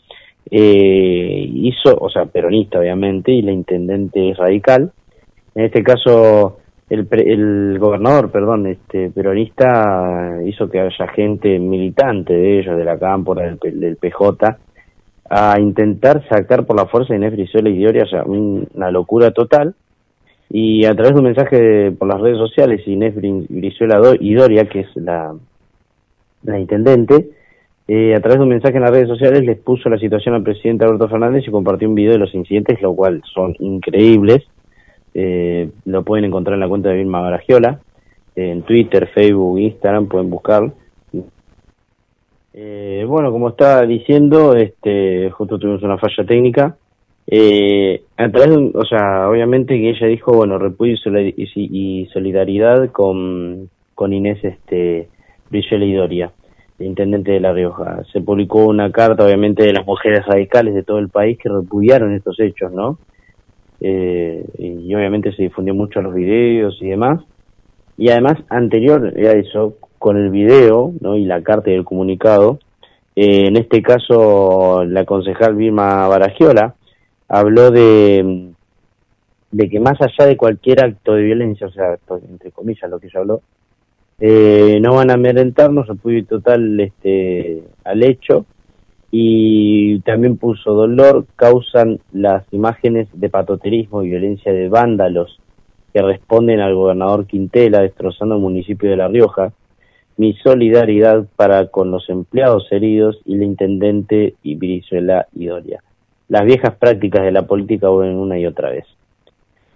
eh, hizo, o sea, peronista obviamente, y la intendente es radical. En este caso, el, el gobernador, perdón, este peronista hizo que haya gente militante de ellos, de la cámpora, del, PJ, a intentar sacar por la fuerza de Inés Brizuela y Dioria, o sea, una locura total. Y a través de un mensaje por las redes sociales, Inés Brizuela y Doria, que es la, la intendente, eh, a través de un mensaje en las redes sociales les puso la situación al presidente Alberto Fernández y compartió un video de los incidentes, lo cual son increíbles. Eh, lo pueden encontrar en la cuenta de Vilma Baragiola, en Twitter, Facebook, Instagram, pueden buscar. Eh, bueno, como estaba diciendo, este, justo tuvimos una falla técnica. a través de, o sea, obviamente que ella dijo, bueno, repudio y solidaridad con, con Inés este, y Doria intendente de La Rioja. Se publicó una carta, obviamente, de las mujeres radicales de todo el país que repudiaron estos hechos, ¿no? Eh, y obviamente se difundió mucho los videos y demás. Y además, anterior a eso, con el video ¿no? y la carta y el comunicado, eh, en este caso la concejal Vilma Baragiola habló de, de que más allá de cualquier acto de violencia, o sea, entre comillas lo que ella habló, eh, no van a amedrentarnos, apoyo total este, al hecho y también puso dolor, causan las imágenes de patoterismo y violencia de vándalos que responden al gobernador Quintela destrozando el municipio de La Rioja, mi solidaridad para con los empleados heridos y la intendente y Brizuela y Doria. Las viejas prácticas de la política vuelven una y otra vez.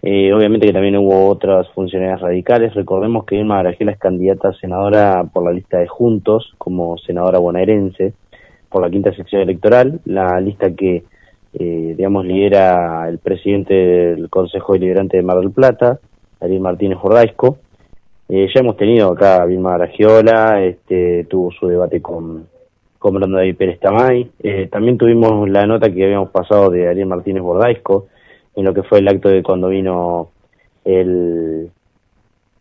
Eh, obviamente que también hubo otras funcionarias radicales. Recordemos que Irma Garajela es candidata a senadora por la lista de Juntos, como senadora bonaerense, por la quinta sección electoral, la lista que, eh, digamos, lidera el presidente del Consejo Deliberante de Mar del Plata, Ariel Martínez Jordaisco. Eh, ya hemos tenido acá a Vilma Garagiola, este, tuvo su debate con, con Brando David Pérez Tamay. también tuvimos la nota que habíamos pasado de Ariel Martínez Jordaisco, en lo que fue el acto de cuando vino el,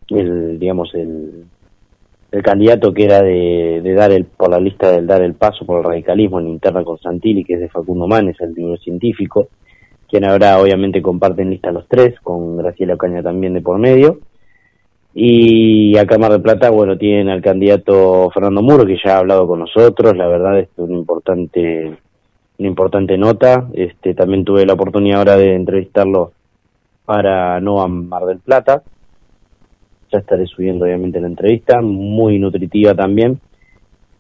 el digamos, el, el candidato que era de, de, dar el, por la lista del dar el paso por el radicalismo en interna con Santilli, que es de Facundo Manes, el libro científico, quien ahora obviamente comparten lista los tres, con Graciela Ocaña también de por medio. Y acá Mar de Plata, bueno, tienen al candidato Fernando Muro, que ya ha hablado con nosotros, la verdad es un importante una importante nota. Este, también tuve la oportunidad ahora de entrevistarlo para Nova Mar del Plata. Ya estaré subiendo obviamente la entrevista, muy nutritiva también.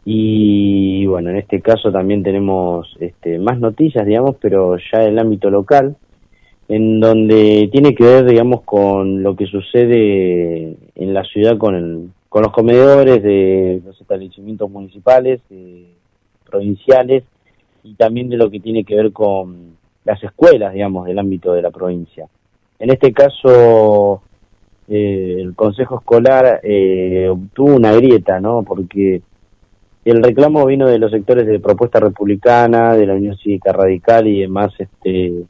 Y bueno, en este caso también tenemos este, más noticias, digamos, pero ya en el ámbito local, en donde tiene que ver, digamos, con lo que sucede en la ciudad con, el, con los comedores de los establecimientos municipales, eh, provinciales y también de lo que tiene que ver con las escuelas, digamos, del ámbito de la provincia. En este caso, eh, el Consejo Escolar eh, obtuvo una grieta, ¿no? Porque el reclamo vino de los sectores de propuesta republicana, de la Unión Cívica Radical y demás este,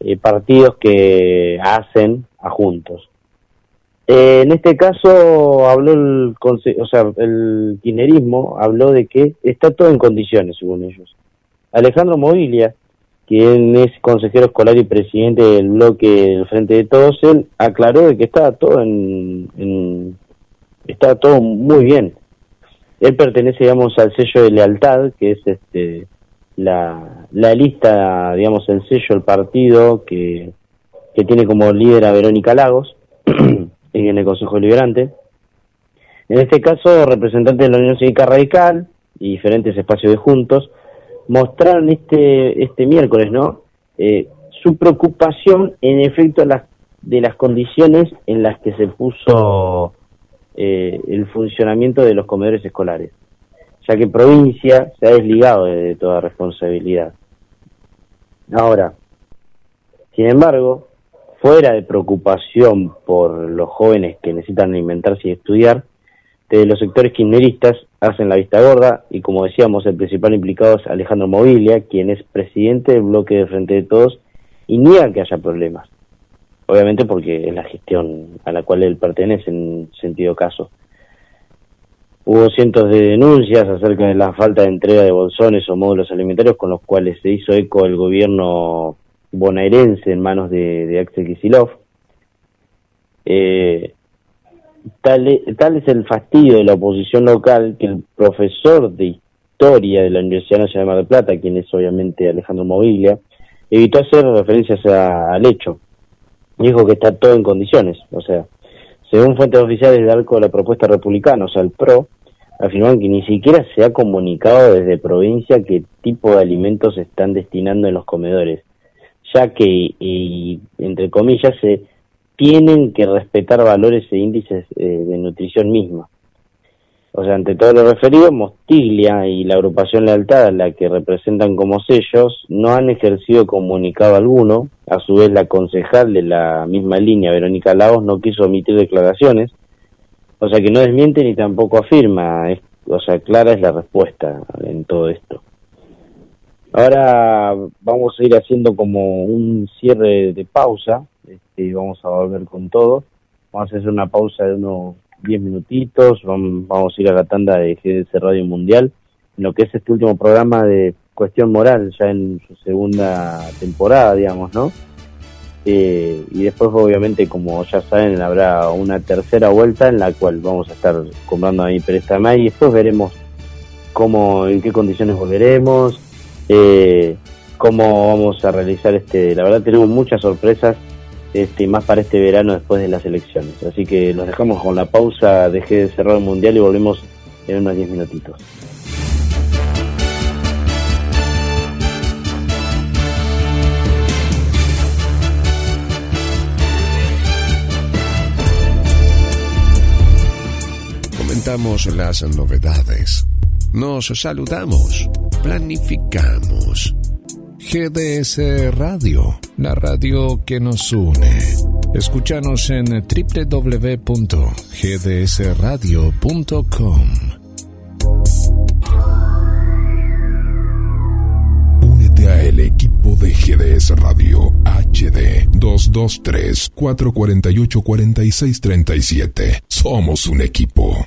eh, partidos que hacen a juntos. en este caso habló el, o sea, el kirchnerismo habló de que está todo en condiciones, según ellos Alejandro Movilia, quien es consejero escolar y presidente del bloque del Frente de Todos, él aclaró de que estaba todo en, todo muy bien. Él pertenece, digamos, al sello de lealtad, que es este la, lista, digamos, el sello, el partido que, que tiene como líder a Verónica Lagos en el Consejo Liberante. En este caso, representantes de la Unión Cívica Radical y diferentes espacios de Juntos mostraron este, este miércoles, ¿no? Eh, su preocupación en efecto las, de las condiciones en las que se puso eh, el funcionamiento de los comedores escolares, ya que provincia se ha desligado de toda responsabilidad. Ahora, sin embargo, fuera de preocupación por los jóvenes que necesitan alimentarse y estudiar, desde los sectores kirchneristas hacen la vista gorda y como decíamos el principal implicado es Alejandro Movilia, quien es presidente del bloque de Frente de Todos y niega que haya problemas. Obviamente porque es la gestión a la cual él pertenece en sentido caso. Hubo cientos de denuncias acerca de la falta de entrega de bolsones o módulos alimentarios con los cuales se hizo eco el gobierno bonaerense en manos de, Axel Kisilov. Eh, tal, es, tal es el fastidio de la oposición local que el profesor de historia de la Universidad Nacional de Mar del Plata, quien es obviamente Alejandro Movilia, evitó hacer referencias al hecho. Dijo que está todo en condiciones. O sea, según fuentes oficiales de Arco de la propuesta republicana, o sea, el PRO, afirman que ni siquiera se ha comunicado desde provincia qué tipo de alimentos se están destinando en los comedores ya que, y, entre comillas, se tienen que respetar valores e índices eh, de nutrición misma. O sea, ante todo lo referido, Mostiglia y la agrupación Lealtad, la que representan como sellos, no han ejercido comunicado alguno. A su vez, la concejal de la misma línea, Verónica Lagos, no quiso emitir declaraciones. O sea, que no desmiente ni tampoco afirma. o sea, clara es la respuesta en todo esto. Ahora vamos a ir haciendo como un cierre de pausa, este, vamos a volver con todo. Vamos a hacer una pausa de unos 10 minutitos, vamos, a ir a la tanda de GDC Radio Mundial, en lo que es este último programa de Cuestión Moral, ya en su segunda temporada, digamos, ¿no? Eh, y después, obviamente, como ya saben, habrá una tercera vuelta en la cual vamos a estar comprando a mi Peresta y después veremos cómo, en qué condiciones volveremos, eh, cómo vamos a realizar este. La verdad, tenemos muchas sorpresas, este, más para este verano después de las elecciones. Así que nos dejamos con la pausa, dejé de cerrar el mundial y volvemos en unos 10 minutitos. Comentamos las novedades. Nos saludamos planificamos. GDS Radio, la radio que nos une. Escúchanos en www.gdsradio.com. Únete a el equipo de GDS Radio HD 223 448 4637. Somos un equipo.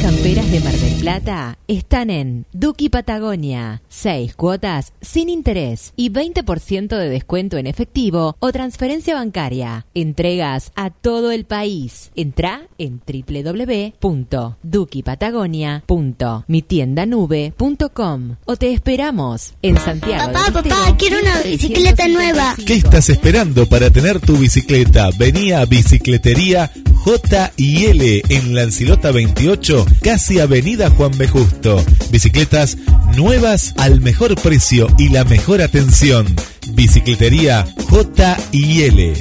Camperas de Mar del Plata están en Duki Patagonia. Seis cuotas sin interés y 20% de descuento en efectivo o transferencia bancaria. Entregas a todo el país. Entra en www.dukipatagonia.mitiendanube.com o te esperamos en Santiago. Papá, papá, quiero una bicicleta nueva. ¿Qué estás esperando para tener tu bicicleta? Venía a Bicicletería J y L en Lancilota 28 casi Avenida Juan B. Justo. Bicicletas nuevas al mejor precio y la mejor atención. Bicicletería J y L.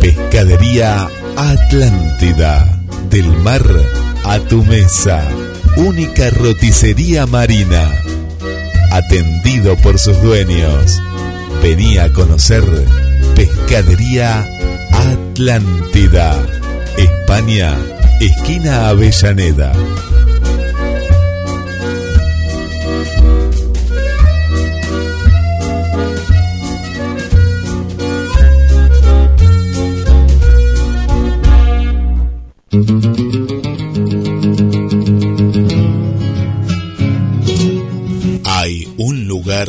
Pescadería Atlántida. Del mar a tu mesa. Única roticería marina. Atendido por sus dueños. Venía a conocer Pescadería Atlántida. España, esquina Avellaneda. Hay un lugar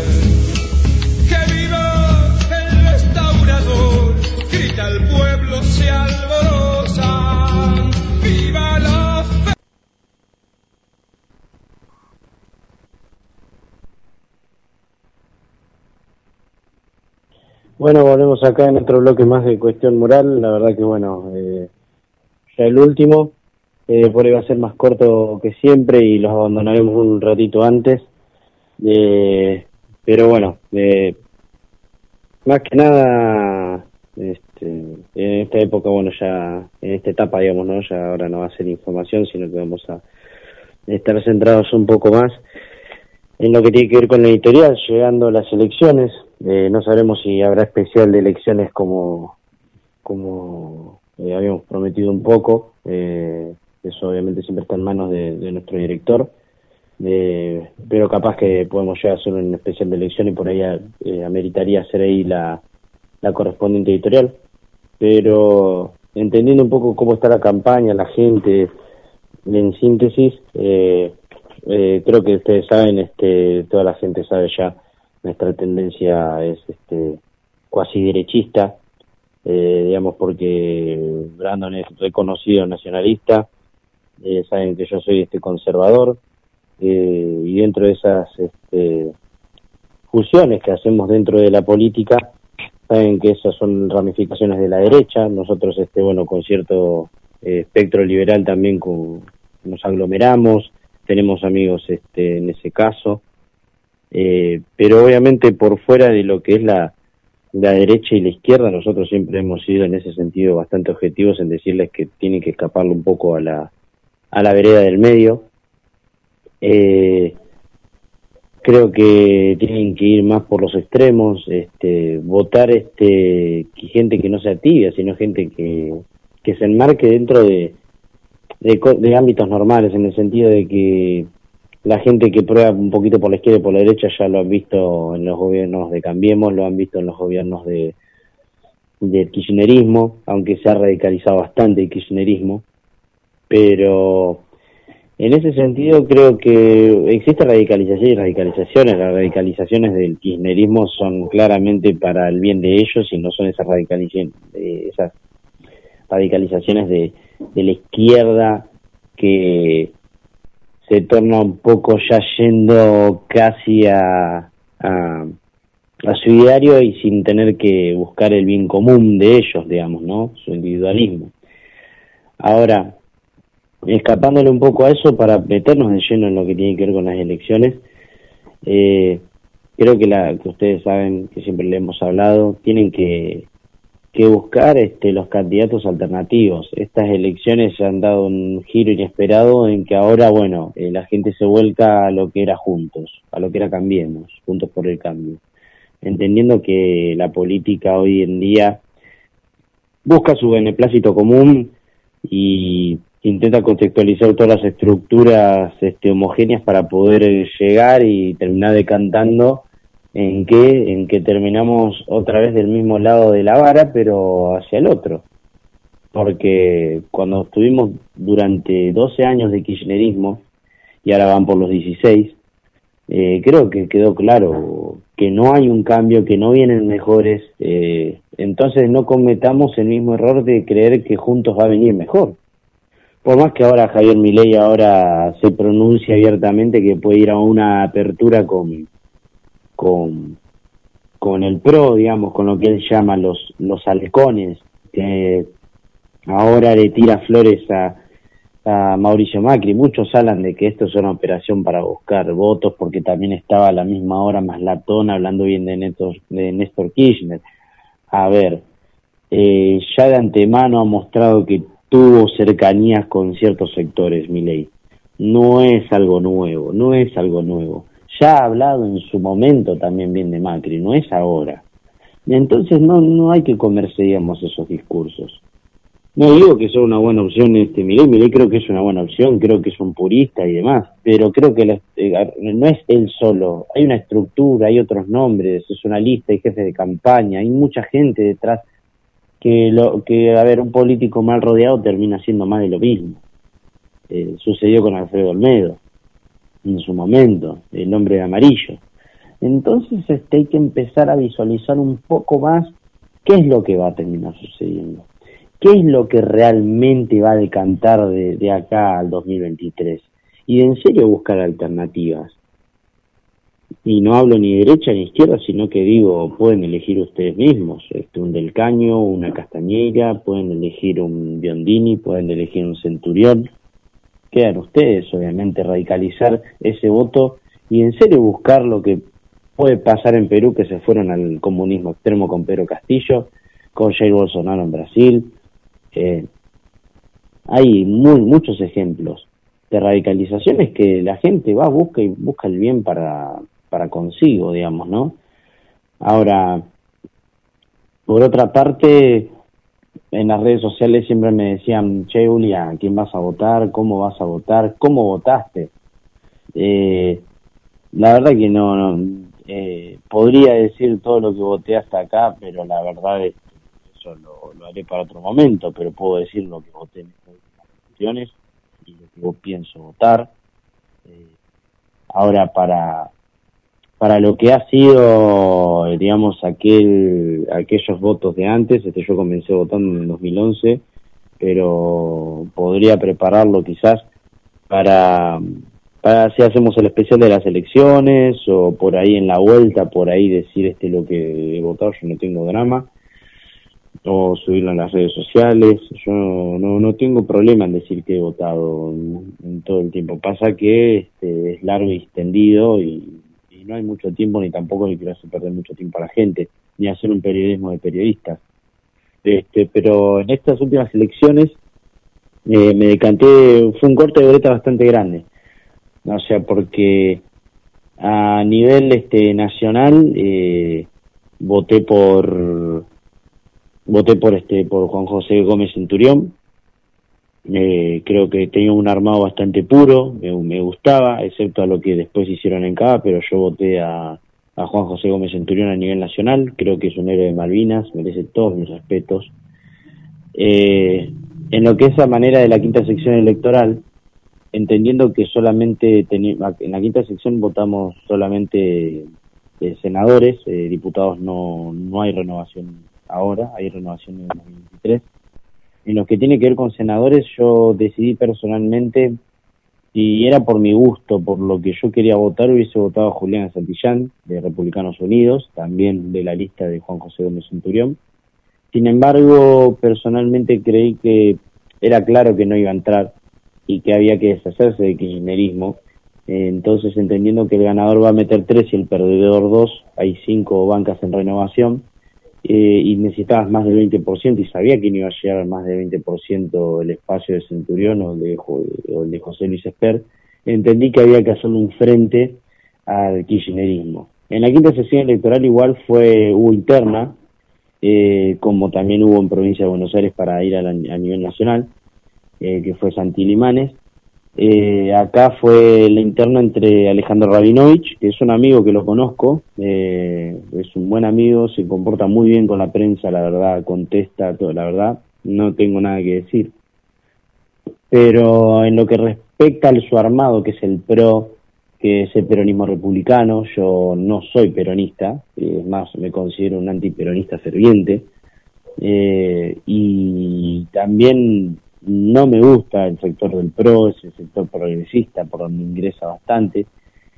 Bueno, volvemos acá en otro bloque más de cuestión moral. La verdad que, bueno, eh, ya el último, eh, por ahí va a ser más corto que siempre y los abandonaremos un ratito antes. Eh, pero bueno, eh, más que nada, este, en esta época, bueno, ya, en esta etapa, digamos, ¿no? Ya ahora no va a ser información, sino que vamos a estar centrados un poco más en lo que tiene que ver con la editorial, llegando las elecciones, eh, no sabremos si habrá especial de elecciones como, como eh, habíamos prometido un poco, eh, eso obviamente siempre está en manos de, nuestro director, eh, pero capaz que podemos llegar a hacer un especial de elección y por ahí eh, ameritaría hacer ahí la, la correspondiente editorial, pero entendiendo un poco cómo está la campaña, la gente, en síntesis, eh, eh, creo que ustedes saben, este, toda la gente sabe ya, nuestra tendencia es este, cuasi derechista, eh, digamos porque Brandon es reconocido nacionalista, eh, saben que yo soy este conservador, eh, y dentro de esas este, fusiones que hacemos dentro de la política, saben que esas son ramificaciones de la derecha, nosotros este bueno con cierto eh, espectro liberal también nos aglomeramos, tenemos amigos este, en ese caso, eh, pero obviamente por fuera de lo que es la, la derecha y la izquierda, nosotros siempre hemos sido en ese sentido bastante objetivos en decirles que tienen que escaparle un poco a la, a la vereda del medio. Eh, creo que tienen que ir más por los extremos, este, votar este, gente que no sea tibia, sino gente que, que se enmarque dentro de, de, de ámbitos normales, en el sentido de que la gente que prueba un poquito por la izquierda y por la derecha ya lo han visto en los gobiernos de Cambiemos, lo han visto en los gobiernos de del kirchnerismo, aunque se ha radicalizado bastante el kirchnerismo, pero en ese sentido creo que existe radicalización y radicalizaciones. Las radicalizaciones del kirchnerismo son claramente para el bien de ellos y no son esas radicalizaciones, esas radicalizaciones de, de la izquierda que se torna un poco ya yendo casi a, a, a y sin tener que buscar el bien común de ellos, digamos, ¿no? Su individualismo. Ahora, escapándole un poco a eso para meternos de lleno en lo que tiene que ver con las elecciones, eh, creo que, la, que ustedes saben que siempre le hemos hablado, tienen que, que buscar este, los candidatos alternativos. Estas elecciones se han dado un giro inesperado en que ahora, bueno, eh, la gente se vuelca a lo que era Juntos, a lo que era Cambiemos, Juntos por el Cambio, entendiendo que la política hoy en día busca su beneplácito común y intenta contextualizar todas las estructuras este, homogéneas para poder llegar y terminar decantando en que, en que terminamos otra vez del mismo lado de la vara, pero hacia el otro. Porque cuando estuvimos durante 12 años de kirchnerismo, y ahora van por los 16, eh, creo que quedó claro que no hay un cambio, que no vienen mejores, eh, entonces no cometamos el mismo error de creer que juntos va a venir mejor. Por más que ahora Javier Milei ahora se pronuncie abiertamente que puede ir a una apertura con, con, con el PRO, digamos, con lo que él llama los, los halcones, que ahora le tira flores a, a Mauricio Macri. Muchos hablan de que esto es una operación para buscar votos porque también estaba a la misma hora más latón hablando bien de Néstor, de Néstor Kirchner. A ver, eh, ya de antemano ha mostrado que tuvo cercanías con ciertos sectores, Milei. No es algo nuevo, no es algo nuevo ya ha hablado en su momento también bien de Macri, no es ahora. Entonces no, no hay que comerse, digamos, esos discursos. No digo que sea una buena opción este Milei, Milei creo que es una buena opción, creo que es un purista y demás, pero creo que eh, no es él solo, hay una estructura, hay otros nombres, es una lista, hay jefes de campaña, hay mucha gente detrás que, lo, que a ver, un político mal rodeado termina siendo más de lo mismo. Eh, sucedió con Alfredo Olmedo en su momento, el hombre amarillo. Entonces este, hay que empezar a visualizar un poco más qué es lo que va a terminar sucediendo, qué es lo que realmente va a decantar de, de acá al 2023 y de en serio buscar alternativas. Y no hablo ni derecha ni izquierda, sino que digo, pueden elegir ustedes mismos, este, un del caño, una castañera, pueden elegir un biondini, pueden elegir un centurión, quedan ustedes, obviamente, radicalizar ese voto y en serio buscar lo que puede pasar en Perú, que se fueron al comunismo extremo con Pedro Castillo, con Jair Bolsonaro en Brasil. Eh, hay muy, muchos ejemplos de radicalizaciones que la gente va, busca y busca el bien para, para consigo, digamos, ¿no? Ahora, por otra parte, en las redes sociales siempre me decían, che, Julia, ¿quién vas a votar? ¿Cómo vas a votar? ¿Cómo votaste? Eh, la verdad que no, no eh, podría decir todo lo que voté hasta acá, pero la verdad es que eso lo, haré para otro momento, pero puedo decir lo que voté en estas elecciones y lo que pienso votar. Eh, ahora, para para lo que ha sido, digamos, aquel, aquellos votos de antes, este, yo comencé votando en el 2011, pero podría prepararlo quizás para, para si hacemos el especial de las elecciones o por ahí en la vuelta, por ahí decir este lo que he votado, yo no tengo drama, o subirlo en las redes sociales, yo no, no tengo problema en decir que he votado en, todo el tiempo, pasa que este, es largo y extendido y no hay mucho tiempo ni tampoco ni quiero hacer perder mucho tiempo a la gente, ni hacer un periodismo de periodistas. Este, pero en estas últimas elecciones eh, me decanté, fue un corte de boleta bastante grande, o sea, porque a nivel este nacional eh, voté por voté por este por Juan José Gómez Centurión eh, creo que tenía un armado bastante puro, me, gustaba, excepto a lo que después hicieron en CAA, pero yo voté a, a Juan José Gómez Centurión a nivel nacional, creo que es un héroe de Malvinas, merece todos mis respetos. Eh, en lo que es la manera de la quinta sección electoral, entendiendo que solamente en la quinta sección votamos solamente eh, senadores, eh, diputados no, no hay renovación ahora, hay renovación en el 2023 en lo que tiene que ver con senadores, yo decidí personalmente, y era por mi gusto, por lo que yo quería votar, hubiese votado a Julián Santillán, de Republicanos Unidos, también de la lista de Juan José Gómez Centurión. Sin embargo, personalmente creí que era claro que no iba a entrar y que había que deshacerse del kirchnerismo. Entonces, entendiendo que el ganador va a meter tres y el perdedor dos, hay cinco bancas en renovación, eh, y necesitabas más del 20% y sabía que no iba a llegar más del 20% el espacio de Centurión o, de, el de José Luis Esper, entendí que había que hacer un frente al kirchnerismo. En la quinta sesión electoral igual fue, hubo interna, eh, como también hubo en provincia de Buenos Aires para ir a, a nivel nacional, eh, que fue Santi Limanes. Eh, acá fue la interna entre Alejandro Rabinovich, que es un amigo que lo conozco, eh, es un buen amigo, se comporta muy bien con la prensa, la verdad, contesta todo, la verdad, no tengo nada que decir. Pero en lo que respecta al su armado, que es el PRO, que es el peronismo republicano, yo no soy peronista, es más, me considero un antiperonista ferviente, eh, y también no me gusta el sector del PRO, es el sector progresista, por donde ingresa bastante,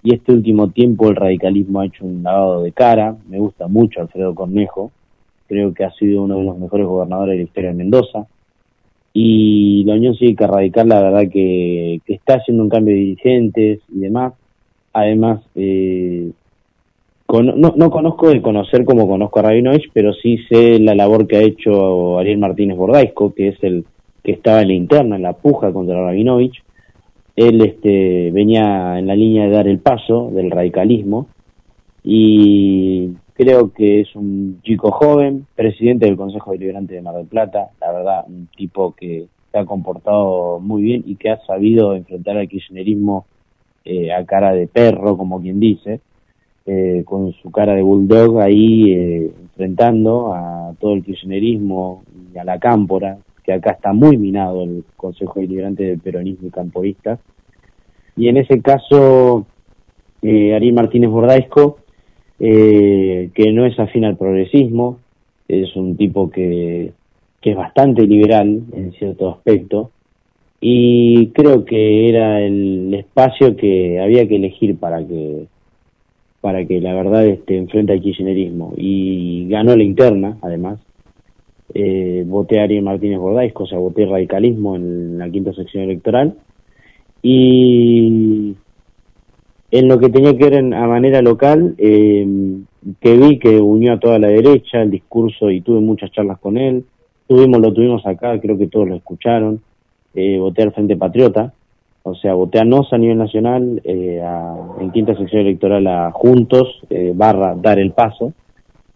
y este último tiempo el radicalismo ha hecho un lavado de cara, me gusta mucho Alfredo Cornejo, creo que ha sido uno de los mejores gobernadores de la historia de Mendoza, y la Unión Cívica Radical la verdad que, que está haciendo un cambio de dirigentes y demás, además eh, no, no conozco de conocer como conozco a Rabinovich, pero sí sé la labor que ha hecho Ariel Martínez Bordaisco, que es el que estaba en la interna, en la puja contra Rabinovich. Él este, venía en la línea de dar el paso del radicalismo y creo que es un chico joven, presidente del Consejo Deliberante de Mar del Plata, la verdad, un tipo que se ha comportado muy bien y que ha sabido enfrentar al kirchnerismo eh, a cara de perro, como quien dice, eh, con su cara de bulldog ahí eh, enfrentando a todo el kirchnerismo y a la cámpora, que acá está muy minado el Consejo Deliberante del Peronismo y Camporista. Y en ese caso, eh, Ariel Martínez Bordaisco, eh, que no es afín al progresismo, es un tipo que, que es bastante liberal en cierto aspecto, y creo que era el espacio que había que elegir para que para que la verdad este, enfrente al kirchnerismo y ganó la interna además eh, voté a Ariel Martínez Bordaisco, o sea, voté radicalismo en la quinta sección electoral. Y en lo que tenía que ver en, a manera local eh, que vi que unió a toda la derecha el discurso y tuve muchas charlas con él. Tuvimos lo tuvimos acá creo que todos lo escucharon. Eh, al Frente Patriota, o sea, voté a a nivel nacional, eh, en quinta sección electoral a Juntos, eh, barra Dar el Paso,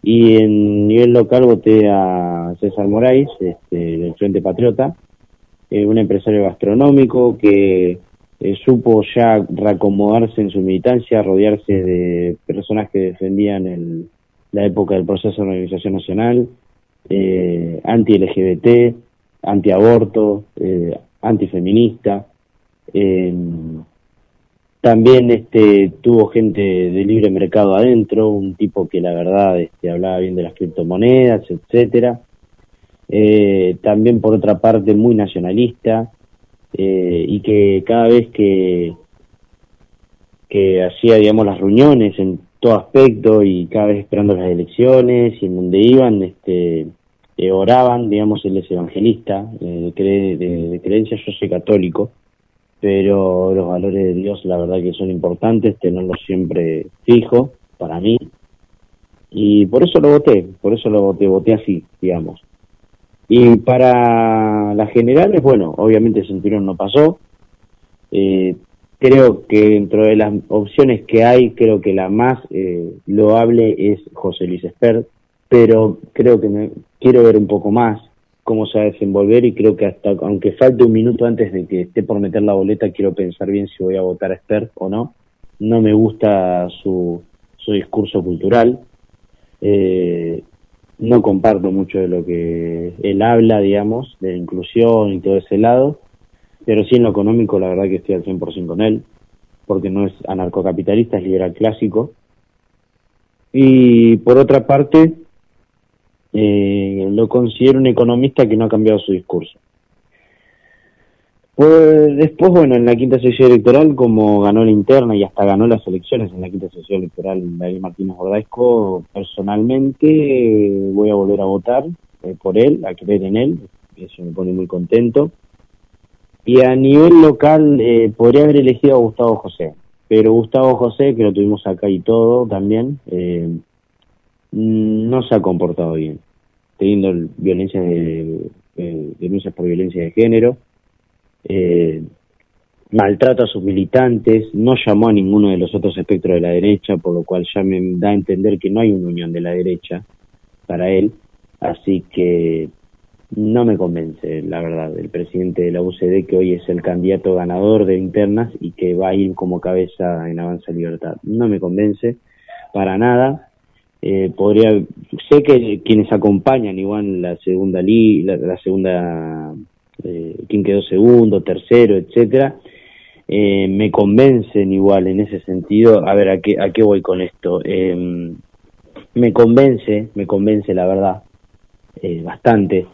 y en nivel local voté a César Moraes, este, del Frente Patriota, eh, un empresario gastronómico que eh, supo ya reacomodarse en su militancia, rodearse de personas que defendían el, la época del proceso de organización nacional, eh, anti-LGBT, anti-aborto, eh, antifeminista. Eh, también este, tuvo gente de libre mercado adentro, un tipo que la verdad este, hablaba bien de las criptomonedas, etcétera. Eh, también por otra parte muy nacionalista eh, y que cada vez que que hacía digamos las reuniones en todo aspecto y cada vez esperando las elecciones y en donde iban este eh, oraban, digamos, él es evangelista, eh, de, de, de, creencia, yo soy católico, pero los valores de Dios la verdad que son importantes, tenerlos siempre fijo para mí, y por eso lo voté, por eso lo voté, voté así, digamos. Y para las generales, bueno, obviamente Centurión no pasó, eh, creo que dentro de las opciones que hay, creo que la más eh, loable es José Luis Espert, pero creo que me, quiero ver un poco más cómo se va a desenvolver y creo que hasta, aunque falte un minuto antes de que esté por meter la boleta, quiero pensar bien si voy a votar a Esper o no. No me gusta su, su discurso cultural. Eh, no comparto mucho de lo que él habla, digamos, de inclusión y todo ese lado, pero sí en lo económico la verdad que estoy al 100% con él, porque no es anarcocapitalista, es liberal clásico. Y por otra parte, eh, lo considero un economista que no ha cambiado su discurso. Pues después, bueno, en la quinta sesión electoral, como ganó la interna y hasta ganó las elecciones en la quinta sesión electoral David Martínez Bordaisco, personalmente voy a volver a votar eh, por él, a creer en él, eso me pone muy contento. Y a nivel local eh, podría haber elegido a Gustavo José, pero Gustavo José, que lo tuvimos acá y todo también, eh, no se ha comportado bien, teniendo violencia de, de, denuncias por violencia de género, eh, maltrata a sus militantes, no llamó a ninguno de los otros espectros de la derecha, por lo cual ya me da a entender que no hay una unión de la derecha para él, así que no me convence, la verdad, el presidente de la UCD que hoy es el candidato ganador de internas y que va a ir como cabeza en Avanza Libertad. No me convence para nada. Eh, podría, sé que quienes acompañan igual la segunda li, la, segunda, eh, quien quedó segundo, tercero, etcétera, eh, me convencen igual en ese sentido. A ver, ¿a qué, a qué voy con esto? Eh, me convence, me convence la verdad, eh, bastante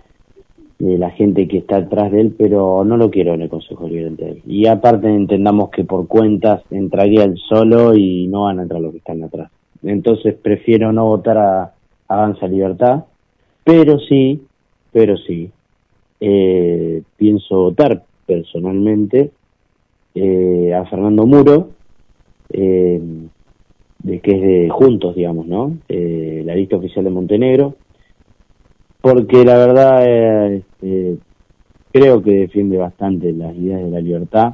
de la gente que está atrás de él, pero no lo quiero en el Consejo Liberante. Y aparte entendamos que por cuentas entraría él solo y no van a entrar los que están atrás. Entonces prefiero no votar a Avanza Libertad, pero sí, pero sí, eh, pienso votar personalmente eh, a Fernando Muro, eh, de que es de Juntos, digamos, ¿no? La lista oficial de Montenegro, porque la verdad creo que defiende bastante las ideas de la libertad,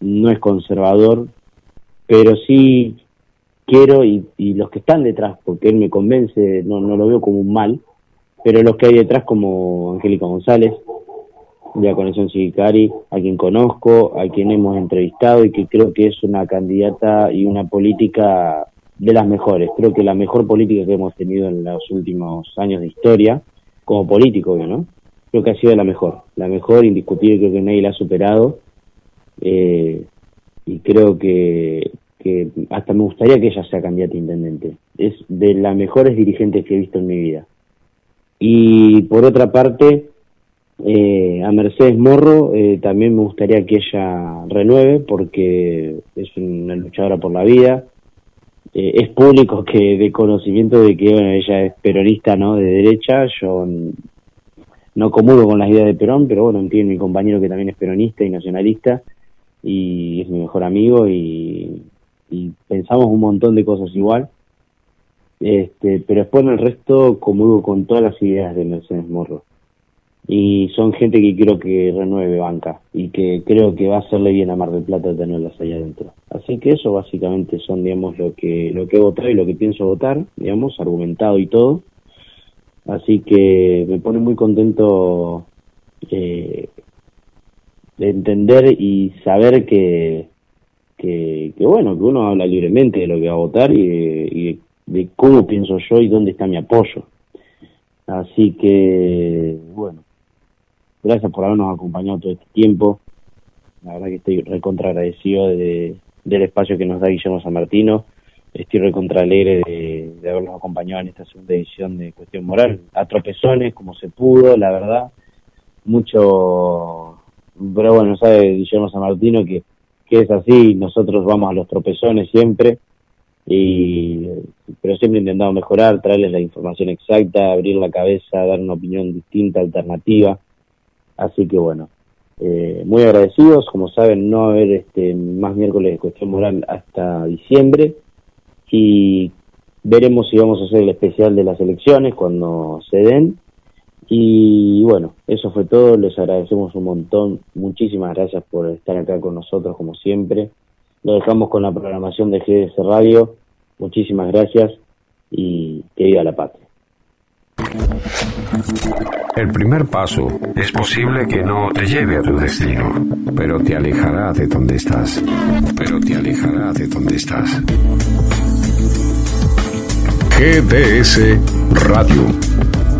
no es conservador, pero sí quiero, y, y los que están detrás, porque él me convence, no, no lo veo como un mal, pero los que hay detrás como Angélica González, de la Conexión Civicari, a quien conozco, a quien hemos entrevistado y que creo que es una candidata y una política de las mejores. Creo que la mejor política que hemos tenido en los últimos años de historia, como político, ¿no? Creo que ha sido la mejor, la mejor, indiscutible, creo que nadie la ha superado. Eh, y creo que, que hasta me gustaría que ella sea candidata a intendente. Es de las mejores dirigentes que he visto en mi vida. Y por otra parte, eh, a Mercedes Morro eh, también me gustaría que ella renueve porque es una luchadora por la vida. Eh, es público que de conocimiento de que bueno, ella es peronista, ¿no? De derecha. Yo no comulgo con las ideas de Perón, pero bueno, tiene mi compañero que también es peronista y nacionalista y es mi mejor amigo y, y pensamos un montón de cosas igual. Este, pero después en el resto comulgo con todas las ideas de Mercedes Morro y son gente que quiero que renueve banca y que creo que va a hacerle bien a Mar del Plata tenerlas allá adentro. Así que eso básicamente son, digamos, lo que lo que he votado y lo que pienso votar, digamos, argumentado y todo. Así que me pone muy contento eh, de entender y saber que, que, que, bueno, que uno habla libremente de lo que va a votar y, de cómo pienso yo y dónde está mi apoyo. Así que, bueno, gracias por habernos acompañado todo este tiempo. La verdad que estoy recontra agradecido de, del espacio que nos da Guillermo San Martino. Estoy recontra alegre de, de, habernos acompañado en esta segunda edición de Cuestión Moral. A tropezones, como se pudo, la verdad. Mucho. Pero bueno, sabe Guillermo San Martino que, que es así. Nosotros vamos a los tropezones siempre. Y, pero siempre intentamos mejorar, traerles la información exacta, abrir la cabeza, dar una opinión distinta, alternativa Así que bueno, eh, muy agradecidos. Como saben, no haber este, más miércoles de cuestión moral hasta diciembre. Y veremos si vamos a hacer el especial de las elecciones cuando se den. Y bueno, eso fue todo. Les agradecemos un montón. Muchísimas gracias por estar acá con nosotros, como siempre. Lo dejamos con la programación de GDS Radio. Muchísimas gracias y que viva la patria. El primer paso es posible que no te lleve a tu destino, pero te alejará de donde estás. Pero te alejará de donde estás. GDS Radio.